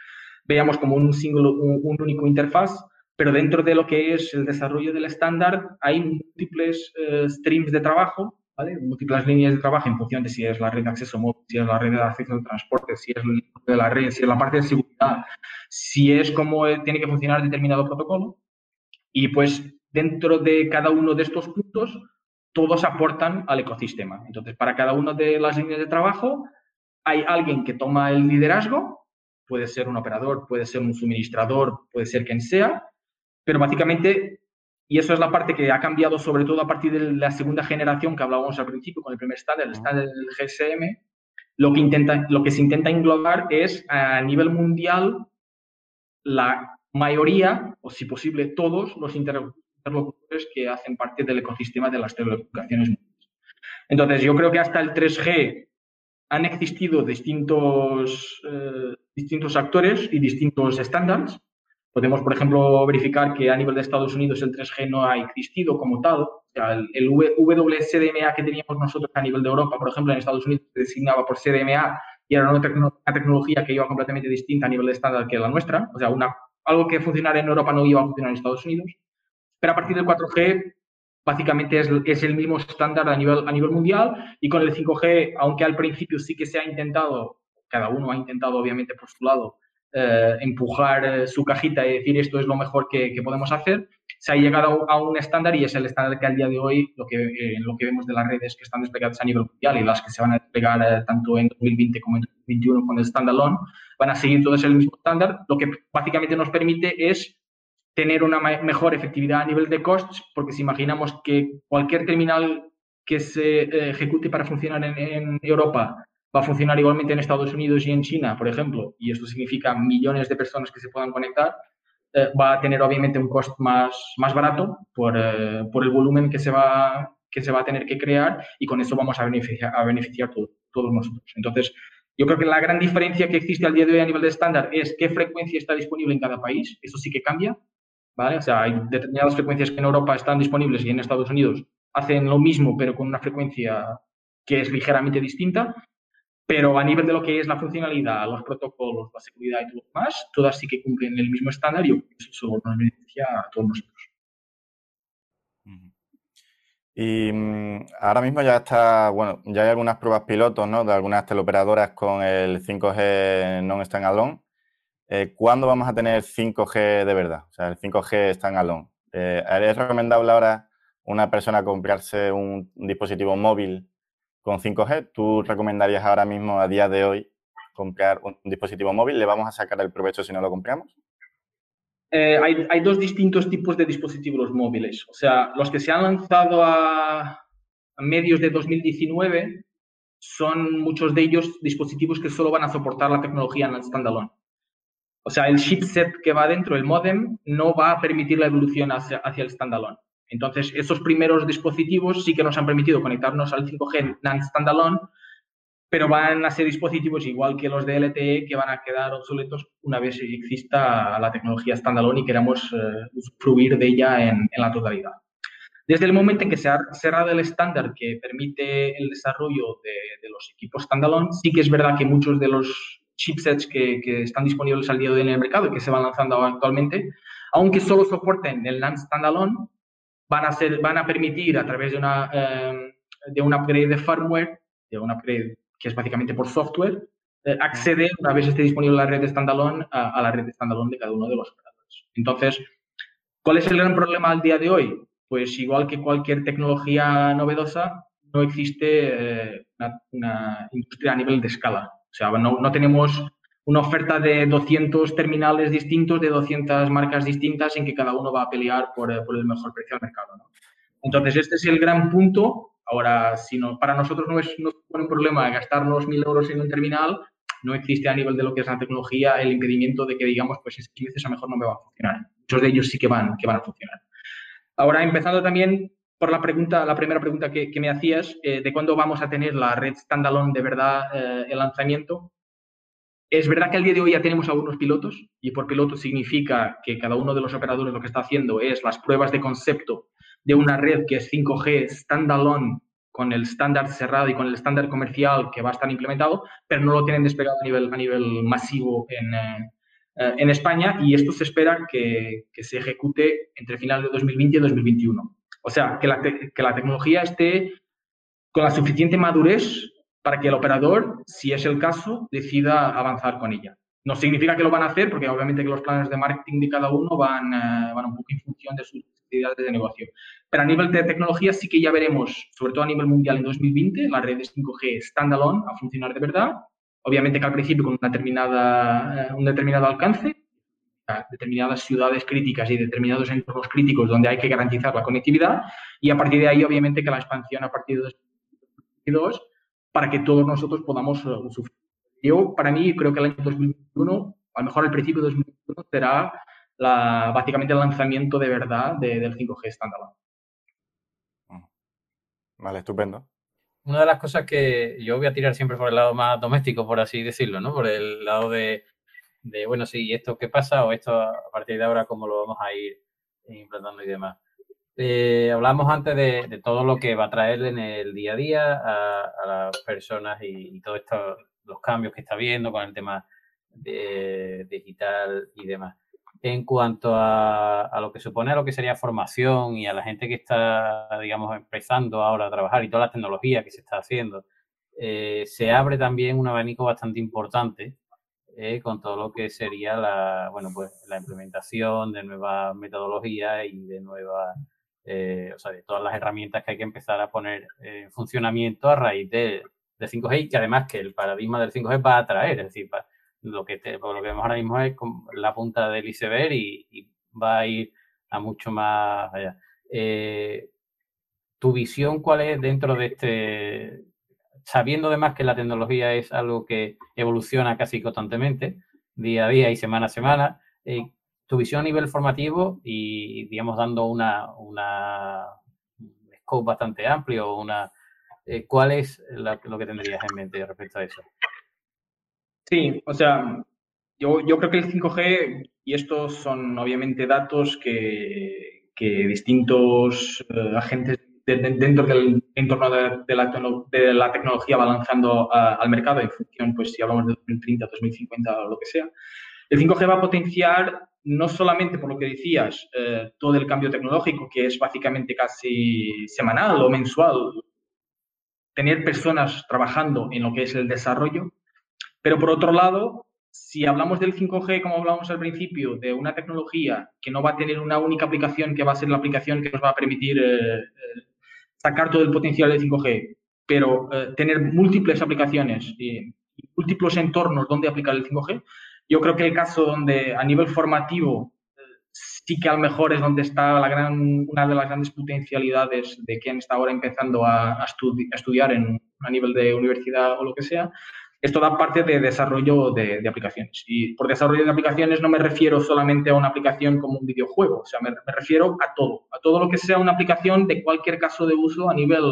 E: veamos como un, single, un, único interfaz, pero dentro de lo que es el desarrollo del estándar hay múltiples eh, streams de trabajo, ¿vale? múltiples líneas de trabajo en función de si es la red de acceso móvil, si es la red de acceso al transporte, si es de la red, si es la parte de seguridad, si es cómo tiene que funcionar determinado protocolo. Y pues dentro de cada uno de estos puntos, todos aportan al ecosistema. Entonces, para cada una de las líneas de trabajo, hay alguien que toma el liderazgo puede ser un operador, puede ser un suministrador, puede ser quien sea, pero básicamente, y eso es la parte que ha cambiado sobre todo a partir de la segunda generación que hablábamos al principio con el primer estándar, el estándar del GSM, lo que, intenta, lo que se intenta englobar es a nivel mundial la mayoría, o si posible todos, los interlocutores que hacen parte del ecosistema de las telecomunicaciones. Entonces, yo creo que hasta el 3G han existido distintos, eh, distintos actores y distintos estándares. Podemos, por ejemplo, verificar que a nivel de Estados Unidos el 3G no ha existido como tal. O sea, el, el WCDMA que teníamos nosotros a nivel de Europa, por ejemplo, en Estados Unidos se designaba por CDMA y era una, tecnología que iba completamente distinta a nivel de estándar que la nuestra. O sea, una, algo que funcionara en Europa no iba a funcionar en Estados Unidos. Pero a partir del 4G básicamente es, el mismo estándar a nivel, mundial y con el 5G, aunque al principio sí que se ha intentado cada uno ha intentado, obviamente, por su lado, eh, empujar eh, su cajita y decir esto es lo mejor que, podemos hacer, se ha llegado a un estándar y es el estándar que al día de hoy lo que, lo que vemos de las redes que están desplegadas a nivel mundial y las que se van a desplegar tanto en 2020 como en 2021 con el standalone, van a seguir todos el mismo estándar, lo que básicamente nos permite es tener una mejor efectividad a nivel de costes, porque si imaginamos que cualquier terminal que se eh, ejecute para funcionar en, Europa va a funcionar igualmente en Estados Unidos y en China, por ejemplo, y esto significa millones de personas que se puedan conectar, eh, va a tener obviamente un coste más, más barato por, eh, por, el volumen que se, va, que se va a tener que crear y con eso vamos a beneficiar a beneficiar todos nosotros. Entonces, yo creo que la gran diferencia que existe al día de hoy a nivel de estándar es qué frecuencia está disponible en cada país. Eso sí que cambia. ¿Vale? O sea, hay determinadas frecuencias que en Europa están disponibles y en Estados Unidos hacen lo mismo, pero con una frecuencia que es ligeramente distinta. Pero a nivel de lo que es la funcionalidad, los protocolos, la seguridad y todo lo demás, todas sí que cumplen el mismo estándar y eso nos beneficia a todos nosotros.
D: Y mm, ahora mismo ya está, bueno, ya hay algunas pruebas pilotos, ¿no? De algunas teleoperadoras con el 5G non-standalone. Eh, ¿cuándo vamos a tener 5G de verdad? O sea, el 5G standalone. Eh, ¿Es recomendable ahora una persona comprarse un, dispositivo móvil con 5G? ¿Tú recomendarías ahora mismo, a día de hoy, comprar un, dispositivo móvil? ¿Le vamos a sacar el provecho si no lo compramos?
E: Eh, hay, dos distintos tipos de dispositivos móviles. O sea, los que se han lanzado a, a medios de 2019 son muchos de ellos dispositivos que solo van a soportar la tecnología en standalone. O sea, el chipset que va dentro, el modem, no va a permitir la evolución hacia, hacia el standalone. Entonces, esos primeros dispositivos sí que nos han permitido conectarnos al 5G NAND standalone, pero van a ser dispositivos igual que los de LTE que van a quedar obsoletos una vez exista la tecnología standalone y queramos uh, de ella en, en, la totalidad. Desde el momento en que se ha cerrado el estándar que permite el desarrollo de, de, los equipos standalone, sí que es verdad que muchos de los chipsets que, están disponibles al día de hoy en el mercado y que se van lanzando actualmente, aunque solo soporten el NAND standalone, van a, permitir a través de una, eh, de un upgrade de firmware, de un upgrade que es básicamente por software, eh, acceder, una vez esté disponible la red standalone, a, a la red standalone de cada uno de los operadores. Entonces, ¿cuál es el gran problema al día de hoy? Pues igual que cualquier tecnología novedosa, no existe eh, una, industria a nivel de escala. Sea, no, tenemos una oferta de 200 terminales distintos, de 200 marcas distintas, en que cada uno va a pelear por, eh, el mejor precio al mercado. Entonces, este es el gran punto. Ahora, si para nosotros no es, un problema gastarnos mil euros en un terminal, no existe a nivel de lo que es la tecnología el impedimento de que digamos, pues si veces a lo mejor no me va a funcionar. Muchos de ellos sí que van, que van a funcionar. Ahora, empezando también por la pregunta, la primera pregunta que, me hacías, eh, de cuándo vamos a tener la red standalone de verdad eh, el lanzamiento. Es verdad que al día de hoy ya tenemos algunos pilotos y por piloto significa que cada uno de los operadores lo que está haciendo es las pruebas de concepto de una red que es 5G standalone con el estándar cerrado y con el estándar comercial que va a estar implementado, pero no lo tienen desplegado a nivel, a nivel masivo en, eh, en España y esto se espera que, que se ejecute entre final de 2020 y 2021. O sea, que la, que la tecnología esté con la suficiente madurez para que el operador, si es el caso, decida avanzar con ella. No significa que lo van a hacer, porque obviamente que los planes de marketing de cada uno van, eh, van un poco en función de sus necesidades de negocio. Pero a nivel de tecnología sí que ya veremos, sobre todo a nivel mundial en 2020, las redes 5G standalone a funcionar de verdad. Obviamente que al principio con una determinada, eh, un determinado alcance, determinadas ciudades críticas y determinados entornos críticos donde hay que garantizar la conectividad y a partir de ahí obviamente que la expansión a partir de 2022 para que todos nosotros podamos uh, usufruir. Yo para mí creo que el año 2021, a lo mejor al principio de 2021 será la, básicamente el lanzamiento de verdad del 5G estándar.
D: Vale, estupendo.
C: Una de las cosas que yo voy a tirar siempre por el lado más doméstico, por así decirlo, ¿no? Por el lado de de, bueno, sí, ¿esto qué pasa? O esto a partir de ahora, ¿cómo lo vamos a ir implantando y demás? Eh, hablamos antes de, todo lo que va a traer en el día a día a, las personas y, todos estos los cambios que está viendo con el tema digital y demás. En cuanto a, lo que supone lo que sería formación y a la gente que está, digamos, empezando ahora a trabajar y toda la tecnología que se está haciendo, eh, se abre también un abanico bastante importante eh, con todo lo que sería la, bueno, pues, la implementación de nuevas metodologías y de nuevas, eh, o sea, de todas las herramientas que hay que empezar a poner en funcionamiento a raíz de, de 5G y que además que el paradigma del 5G va a traer, es decir, lo que, lo que vemos ahora mismo es la punta del iceberg y, y va a ir a mucho más allá. Eh, ¿Tu visión cuál es dentro de este, sabiendo además que la tecnología es algo que evoluciona casi constantemente, día a día y semana a semana, eh, tu visión a nivel formativo y, digamos, dando una, una un scope bastante amplio, una, eh, ¿cuál es lo que tendrías en mente respecto a eso?
E: Sí, o sea, yo, yo creo que el 5G, y estos son obviamente datos que, que distintos uh, agentes dentro del entorno de, la, tecnología va lanzando al mercado en función, pues si hablamos de 2030, 2050 o lo que sea. El 5G va a potenciar no solamente por lo que decías, eh, todo el cambio tecnológico, que es básicamente casi semanal o mensual, tener personas trabajando en lo que es el desarrollo, pero por otro lado, si hablamos del 5G, como hablamos al principio, de una tecnología que no va a tener una única aplicación, que va a ser la aplicación que nos va a permitir eh, eh, sacar todo el potencial del 5G, pero eh, tener múltiples aplicaciones y, múltiples entornos donde aplicar el 5G, yo creo que el caso donde a nivel formativo eh, sí que a lo mejor es donde está la gran, una de las grandes potencialidades de quien está ahora empezando a, a estudiar en, a nivel de universidad o lo que sea, esto da parte de desarrollo de, aplicaciones. Y por desarrollo de aplicaciones no me refiero solamente a una aplicación como un videojuego, o sea, me, refiero a todo, a todo lo que sea una aplicación de cualquier caso de uso a nivel,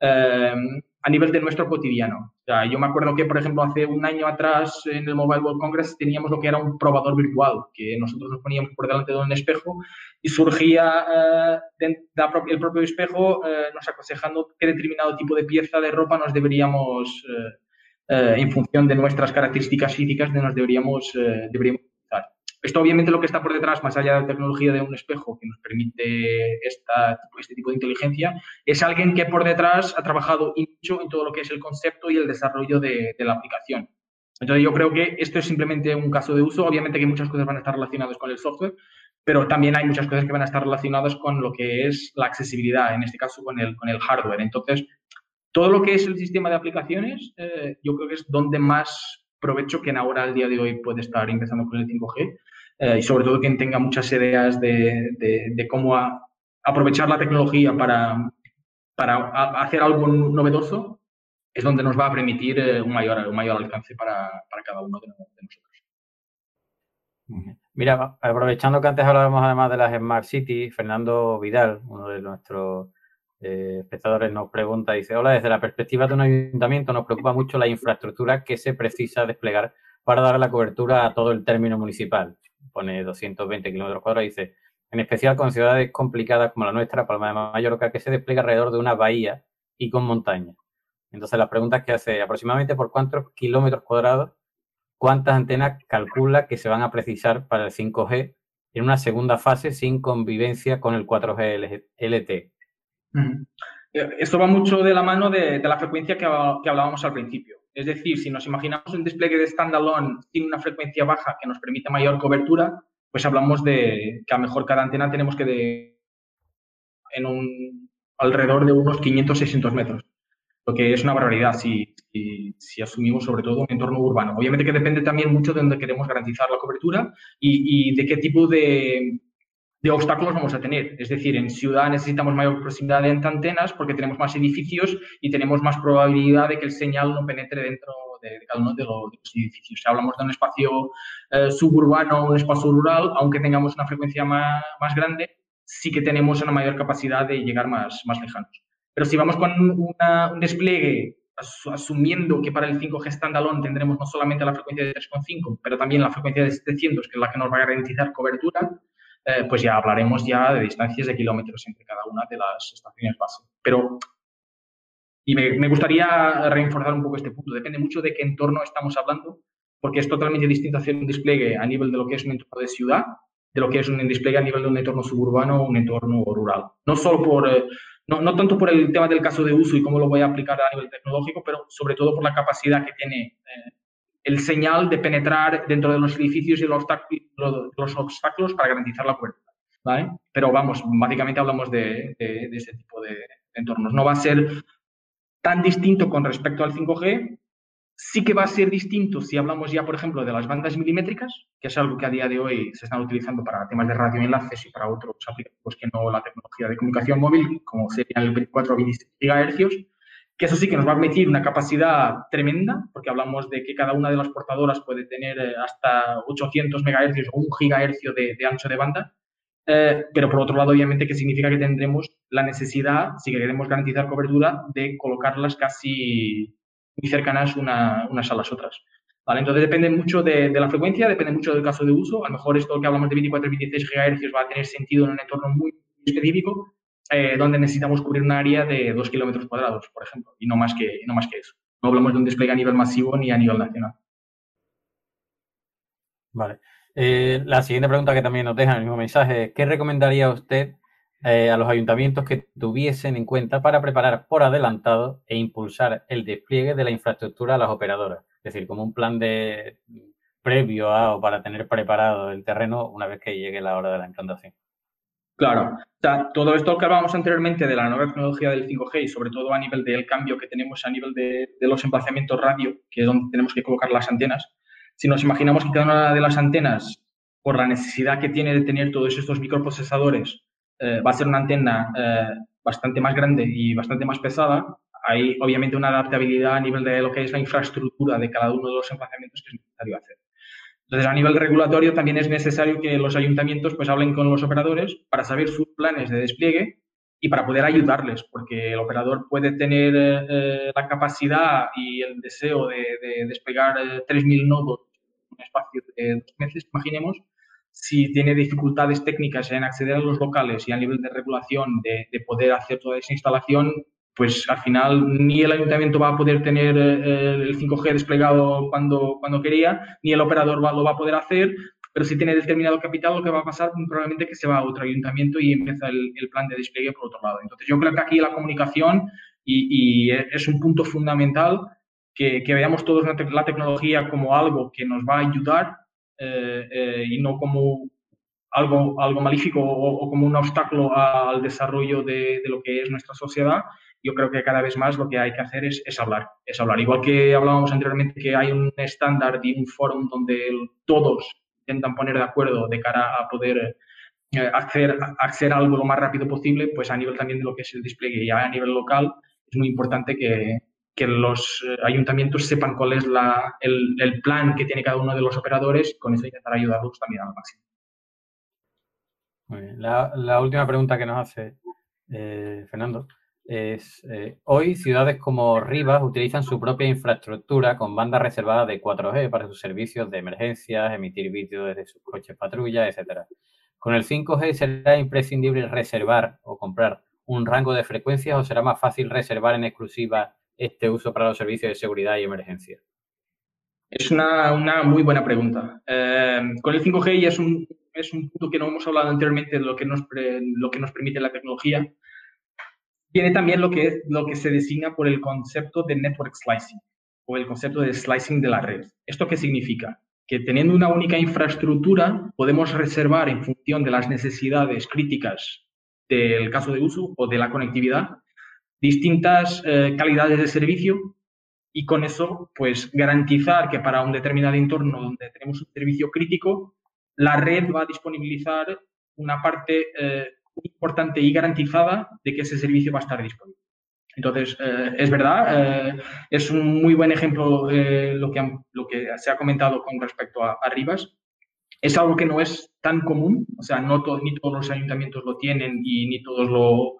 E: eh, a nivel de nuestro cotidiano. O sea, yo me acuerdo que, por ejemplo, hace un año atrás en el Mobile World Congress teníamos lo que era un probador virtual, que nosotros nos poníamos por delante de un espejo y surgía eh, el propio espejo eh, nos aconsejando qué determinado tipo de pieza de ropa nos deberíamos eh, en función de nuestras características físicas, de nos deberíamos, eh, deberíamos usar. Esto obviamente lo que está por detrás, más allá de la tecnología de un espejo que nos permite esta, este tipo de inteligencia, es alguien que por detrás ha trabajado mucho en todo lo que es el concepto y el desarrollo de, de la aplicación. Entonces yo creo que esto es simplemente un caso de uso. Obviamente que muchas cosas van a estar relacionadas con el software, pero también hay muchas cosas que van a estar relacionadas con lo que es la accesibilidad, en este caso con el, con el hardware. Entonces, todo lo que es el sistema de aplicaciones, eh, yo creo que es donde más provecho quien ahora al día de hoy puede estar empezando con el 5G eh, y sobre todo quien tenga muchas ideas de, cómo aprovechar la tecnología para, hacer algo novedoso, es donde nos va a permitir eh, un, mayor, un mayor alcance para, cada uno de, nosotros.
C: Mira, aprovechando que antes hablábamos además de las Smart City, Fernando Vidal, uno de nuestros eh, espectadores nos pregunta, dice, hola, desde la perspectiva de un ayuntamiento nos preocupa mucho la infraestructura que se precisa desplegar para dar la cobertura a todo el término municipal. Pone 220 kilómetros cuadrados, dice, en especial con ciudades complicadas como la nuestra, Palma de Mallorca, que se despliega alrededor de una bahía y con montaña. Entonces, la pregunta es que hace aproximadamente por cuántos kilómetros cuadrados, cuántas antenas calcula que se van a precisar para el 5G en una segunda fase sin convivencia con el 4G LTE.
E: Esto va mucho de la mano de, la frecuencia que, hablábamos al principio. Es decir, si nos imaginamos un despliegue de standalone sin una frecuencia baja que nos permite mayor cobertura, pues hablamos de que a lo mejor cada antena tenemos que de, en un alrededor de unos 500-600 metros, lo que es una barbaridad si, asumimos sobre todo un entorno urbano. Obviamente que depende también mucho de dónde queremos garantizar la cobertura y de qué tipo de, de obstáculos vamos a tener. Es decir, en ciudad necesitamos mayor proximidad de antenas porque tenemos más edificios y tenemos más probabilidad de que el señal no penetre dentro de, cada uno de los, edificios. Si hablamos de un espacio eh, suburbano o un espacio rural, aunque tengamos una frecuencia más, grande, sí que tenemos una mayor capacidad de llegar más, más lejanos. Pero si vamos con un despliegue asumiendo que para el 5G standalone tendremos no solamente la frecuencia de 3,5, pero también la frecuencia de 700, que es la que nos va a garantizar cobertura, eh, pues ya hablaremos ya de distancias de kilómetros entre cada una de las estaciones base. Pero, y me, gustaría reforzar un poco este punto, depende mucho de qué entorno estamos hablando, porque es totalmente distinto hacer un despliegue a nivel de lo que es un entorno de ciudad, de lo que es un despliegue a nivel de un entorno suburbano o un entorno rural. No solo por, eh, no, no, tanto por el tema del caso de uso y cómo lo voy a aplicar a nivel tecnológico, pero sobre todo por la capacidad que tiene eh, el señal de penetrar dentro de los edificios y los, los obstáculos para garantizar la cobertura. ¿vale? Pero vamos, básicamente hablamos de, de, de ese tipo de entornos. No va a ser tan distinto con respecto al 5G, Sí que va a ser distinto si hablamos ya, por ejemplo, de las bandas milimétricas, que es algo que a día de hoy se están utilizando para temas de radioenlaces y para otros aplicativos que no la tecnología de comunicación móvil, como serían el 24 o 26 GHz, que eso sí que nos va a permitir una capacidad tremenda, porque hablamos de que cada una de las portadoras puede tener eh, hasta 800 MHz o un GHz de, de ancho de banda, eh, pero por otro lado, obviamente, que significa que tendremos la necesidad, si queremos garantizar cobertura, de colocarlas casi muy cercanas unas a las otras. ¿Vale? Entonces depende mucho de, la frecuencia, depende mucho del caso de uso. A lo mejor esto que hablamos de 24 y 26 GHz va a tener sentido en un entorno muy específico, eh, donde necesitamos cubrir un área de 2 kilómetros cuadrados, por ejemplo, y no más, que, no más que eso. No hablamos de un despliegue a nivel masivo ni a nivel nacional.
C: Vale. Eh, la siguiente pregunta que también nos deja en el mismo mensaje, ¿qué recomendaría usted eh, a los ayuntamientos que tuviesen en cuenta para preparar por adelantado e impulsar el despliegue de la infraestructura a las operadoras. Es decir, como un plan de previo a o para tener preparado el terreno una vez que llegue la hora de la implantación.
E: Claro, todo esto que hablábamos anteriormente de la nueva tecnología del 5G y sobre todo a nivel del cambio que tenemos a nivel de, los emplazamientos radio, que es donde tenemos que colocar las antenas, si nos imaginamos que cada una de las antenas, por la necesidad que tiene de tener todos estos microprocesadores, eh, va a ser una antena eh, bastante más grande y bastante más pesada, hay obviamente una adaptabilidad a nivel de lo que es la infraestructura de cada uno de los emplazamientos que es necesario hacer. Entonces, a nivel regulatorio también es necesario que los ayuntamientos pues hablen con los operadores para saber sus planes de despliegue y para poder ayudarles, porque el operador puede tener eh, la capacidad y el deseo de, de desplegar 3.000 nodos en un espacio de dos meses, imaginemos, si tiene dificultades técnicas en acceder a los locales y a nivel de regulación de, poder hacer toda esa instalación, pues al final ni el ayuntamiento va a poder tener eh, el 5G desplegado cuando, cuando quería, ni el operador lo va a poder hacer, pero si tiene determinado capital, lo que va a pasar probablemente es que se va a otro ayuntamiento y empieza el, plan de despliegue por otro lado. Entonces yo creo que aquí la comunicación y, es un punto fundamental que, veamos todos la tecnología como algo que nos va a ayudar eh, eh, y no como algo, algo malífico o, como un obstáculo al desarrollo de, lo que es nuestra sociedad, yo creo que cada vez más lo que hay que hacer es, es, hablar, es hablar. Igual que hablábamos anteriormente que hay un estándar y un foro donde todos intentan poner de acuerdo de cara a poder eh, acceder, acceder a algo lo más rápido posible, pues a nivel también de lo que es el despliegue y a nivel local es muy importante que, que los eh, ayuntamientos sepan cuál es la, el, plan que tiene cada uno de los operadores y con eso intentar ayudarlos también al máximo.
C: Muy bien. La, última pregunta que nos hace eh, Fernando es, eh, hoy ciudades como Rivas utilizan su propia infraestructura con banda reservada de 4G para sus servicios de emergencias, emitir vídeos desde sus coches patrulla, etcétera. Con el 5G será imprescindible reservar o comprar un rango de frecuencias o será más fácil reservar en exclusiva este uso para los servicios de seguridad y emergencia?
E: Es una, una muy buena pregunta. Eh, con el 5G ya es un, es un punto que no hemos hablado anteriormente de lo que nos, lo que nos permite la tecnología. Tiene también lo que, lo que se designa por el concepto de network slicing o el concepto de slicing de la red. ¿Esto qué significa? Que teniendo una única infraestructura podemos reservar en función de las necesidades críticas del caso de uso o de la conectividad distintas eh, calidades de servicio y con eso, pues garantizar que para un determinado entorno donde tenemos un servicio crítico, la red va a disponibilizar una parte eh, importante y garantizada de que ese servicio va a estar disponible. Entonces, eh, es verdad, es un muy buen ejemplo lo, que, lo que se ha comentado con respecto a, a Rivas. Es algo que no es tan común, o sea, no ni todos los ayuntamientos lo tienen y ni todos lo,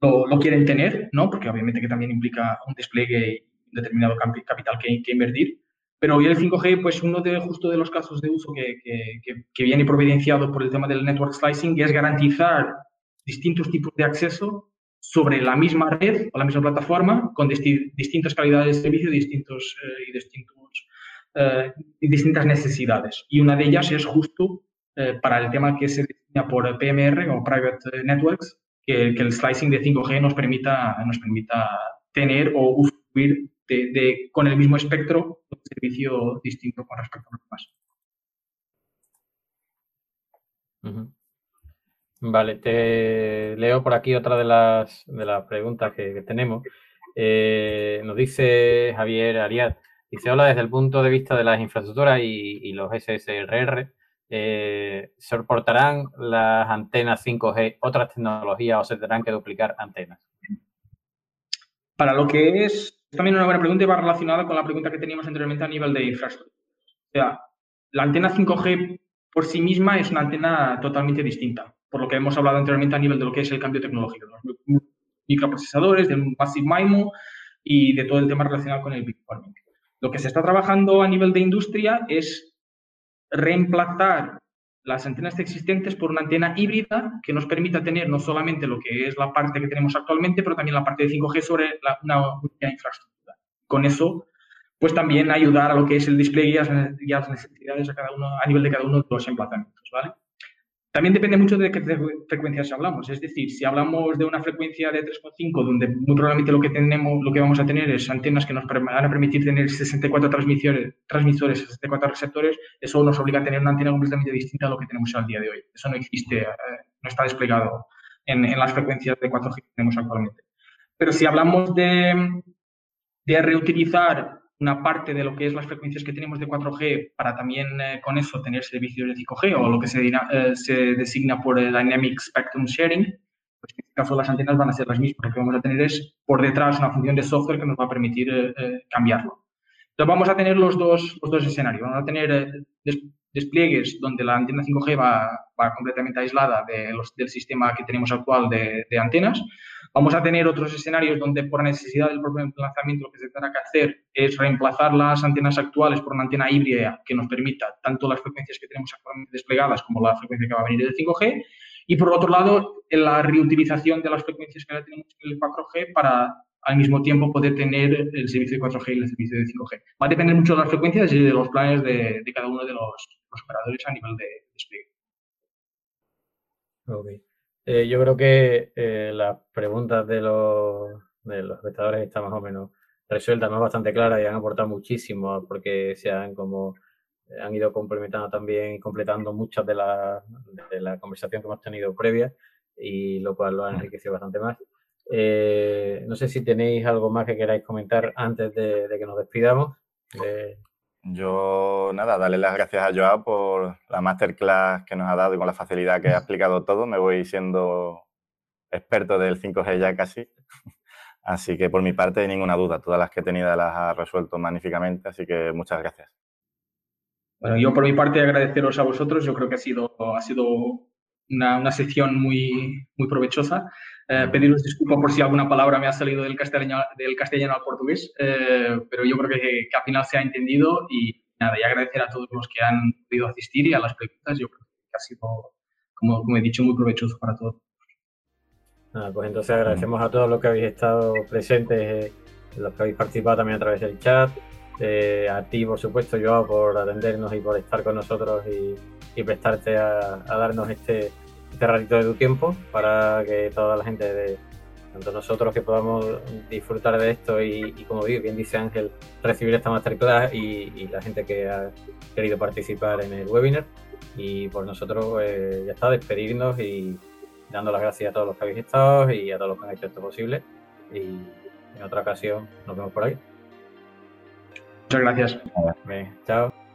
E: lo, quieren tener, ¿no? Porque obviamente que también implica un despliegue y un determinado capital que, que invertir. Pero hoy el 5G, pues uno de justo de los casos de uso que, que, que, viene providenciado por el tema del network slicing es garantizar distintos tipos de acceso sobre la misma red o la misma plataforma con distintas calidades de servicio distintos, eh, y distintos, eh, distintas necesidades. Y una de ellas es justo eh, para el tema que se designa por PMR o Private Networks, que, el slicing de 5G nos permita, nos permita tener o usufruir de, con el mismo espectro un servicio distinto con respecto a los
C: demás. Vale, te leo por aquí otra de las, de las preguntas que, tenemos. Eh, nos dice Javier Ariad, dice, hola, desde el punto de vista de las infraestructuras y, y los SSRR, eh, ¿soportarán las antenas 5G otras tecnologías o se tendrán que duplicar antenas?
E: Para lo que es, también una buena pregunta y va relacionada con la pregunta que teníamos anteriormente a nivel de infraestructura. O sea, la antena 5G por sí misma es una antena totalmente distinta, por lo que hemos hablado anteriormente a nivel de lo que es el cambio tecnológico, los microprocesadores, del Massive MIMO y de todo el tema relacionado con el Bitcoin. Lo que se está trabajando a nivel de industria es reemplazar las antenas existentes por una antena híbrida que nos permita tener no solamente lo que es la parte que tenemos actualmente, pero también la parte de 5G sobre una única infraestructura. Con eso, pues también ayudar a lo que es el despliegue y las necesidades a, cada uno, a nivel de cada uno de los emplazamientos, ¿vale? También depende mucho de qué frecuencias hablamos. Es decir, si hablamos de una frecuencia de 3,5, donde muy probablemente lo que tenemos, lo que vamos a tener es antenas que nos van a permitir tener 64 transmisores, transmisores 64 receptores, eso nos obliga a tener una antena completamente distinta a lo que tenemos al día de hoy. Eso no existe, eh, no está desplegado en, las frecuencias de 4G que tenemos actualmente. Pero si hablamos de reutilizar una parte de lo que es las frecuencias que tenemos de 4G para también eh, con eso tener servicios de 5G o lo que se, eh, se designa por el Dynamic Spectrum Sharing, pues en este caso las antenas van a ser las mismas. Lo que vamos a tener es por detrás una función de software que nos va a permitir eh, cambiarlo. Entonces vamos a tener los dos, los dos escenarios. Vamos a tener despliegues donde la antena 5G va, va completamente aislada de los, del sistema que tenemos actual de antenas Vamos a tener otros escenarios donde por necesidad del propio emplazamiento lo que se tendrá que hacer es reemplazar las antenas actuales por una antena híbrida que nos permita tanto las frecuencias que tenemos actualmente desplegadas como la frecuencia que va a venir del 5G. Y por otro lado, la reutilización de las frecuencias que ahora tenemos en el 4G para al mismo tiempo poder tener el servicio de 4G y el servicio de 5G. Va a depender mucho de las frecuencias y de los planes de, cada uno de los, operadores a nivel de despliegue.
C: Okay. Eh, yo creo que eh, las preguntas de los, de los espectadores están más o menos resueltas, más bastante claras y han aportado muchísimo porque se han como eh, han ido complementando también y completando muchas de la, de la conversación que hemos tenido previa y lo cual lo ha enriquecido bastante más. no sé si tenéis algo más que queráis comentar antes de, de que nos despidamos.
D: Yo, nada, darle las gracias a Joao por la masterclass que nos ha dado y con la facilidad que ha explicado todo. Me voy siendo experto del 5G ya casi. Así que por mi parte, ninguna duda. Todas las que he tenido las ha resuelto magníficamente. Así que muchas gracias.
E: Bueno, yo por mi parte agradeceros a vosotros. Yo creo que ha sido, ha sido una, una sección muy, muy provechosa. Eh, pediros disculpas por si alguna palabra me ha salido del castellano, del castellano al portugués, eh, pero yo creo que, al final se ha entendido y nada, y agradecer a todos los que han podido asistir y a las preguntas. Yo creo que ha sido, como, como he dicho, muy provechoso para todos.
C: pues entonces agradecemos a todos los que habéis estado presentes, eh, los que habéis participado también a través del chat. a ti, por supuesto, Joao, por atendernos y por estar con nosotros y, prestarte a darnos este, este ratito de tu tiempo para que toda la gente, de, tanto nosotros que podamos disfrutar de esto y, como bien dice Ángel, recibir esta masterclass y, y, la gente que ha querido participar en el webinar. Y por nosotros eh, ya está, despedirnos y dando las gracias a todos los que habéis estado y a todos los que han hecho esto posible. Y en otra ocasión nos vemos por ahí.
E: Muchas gracias.
C: chao.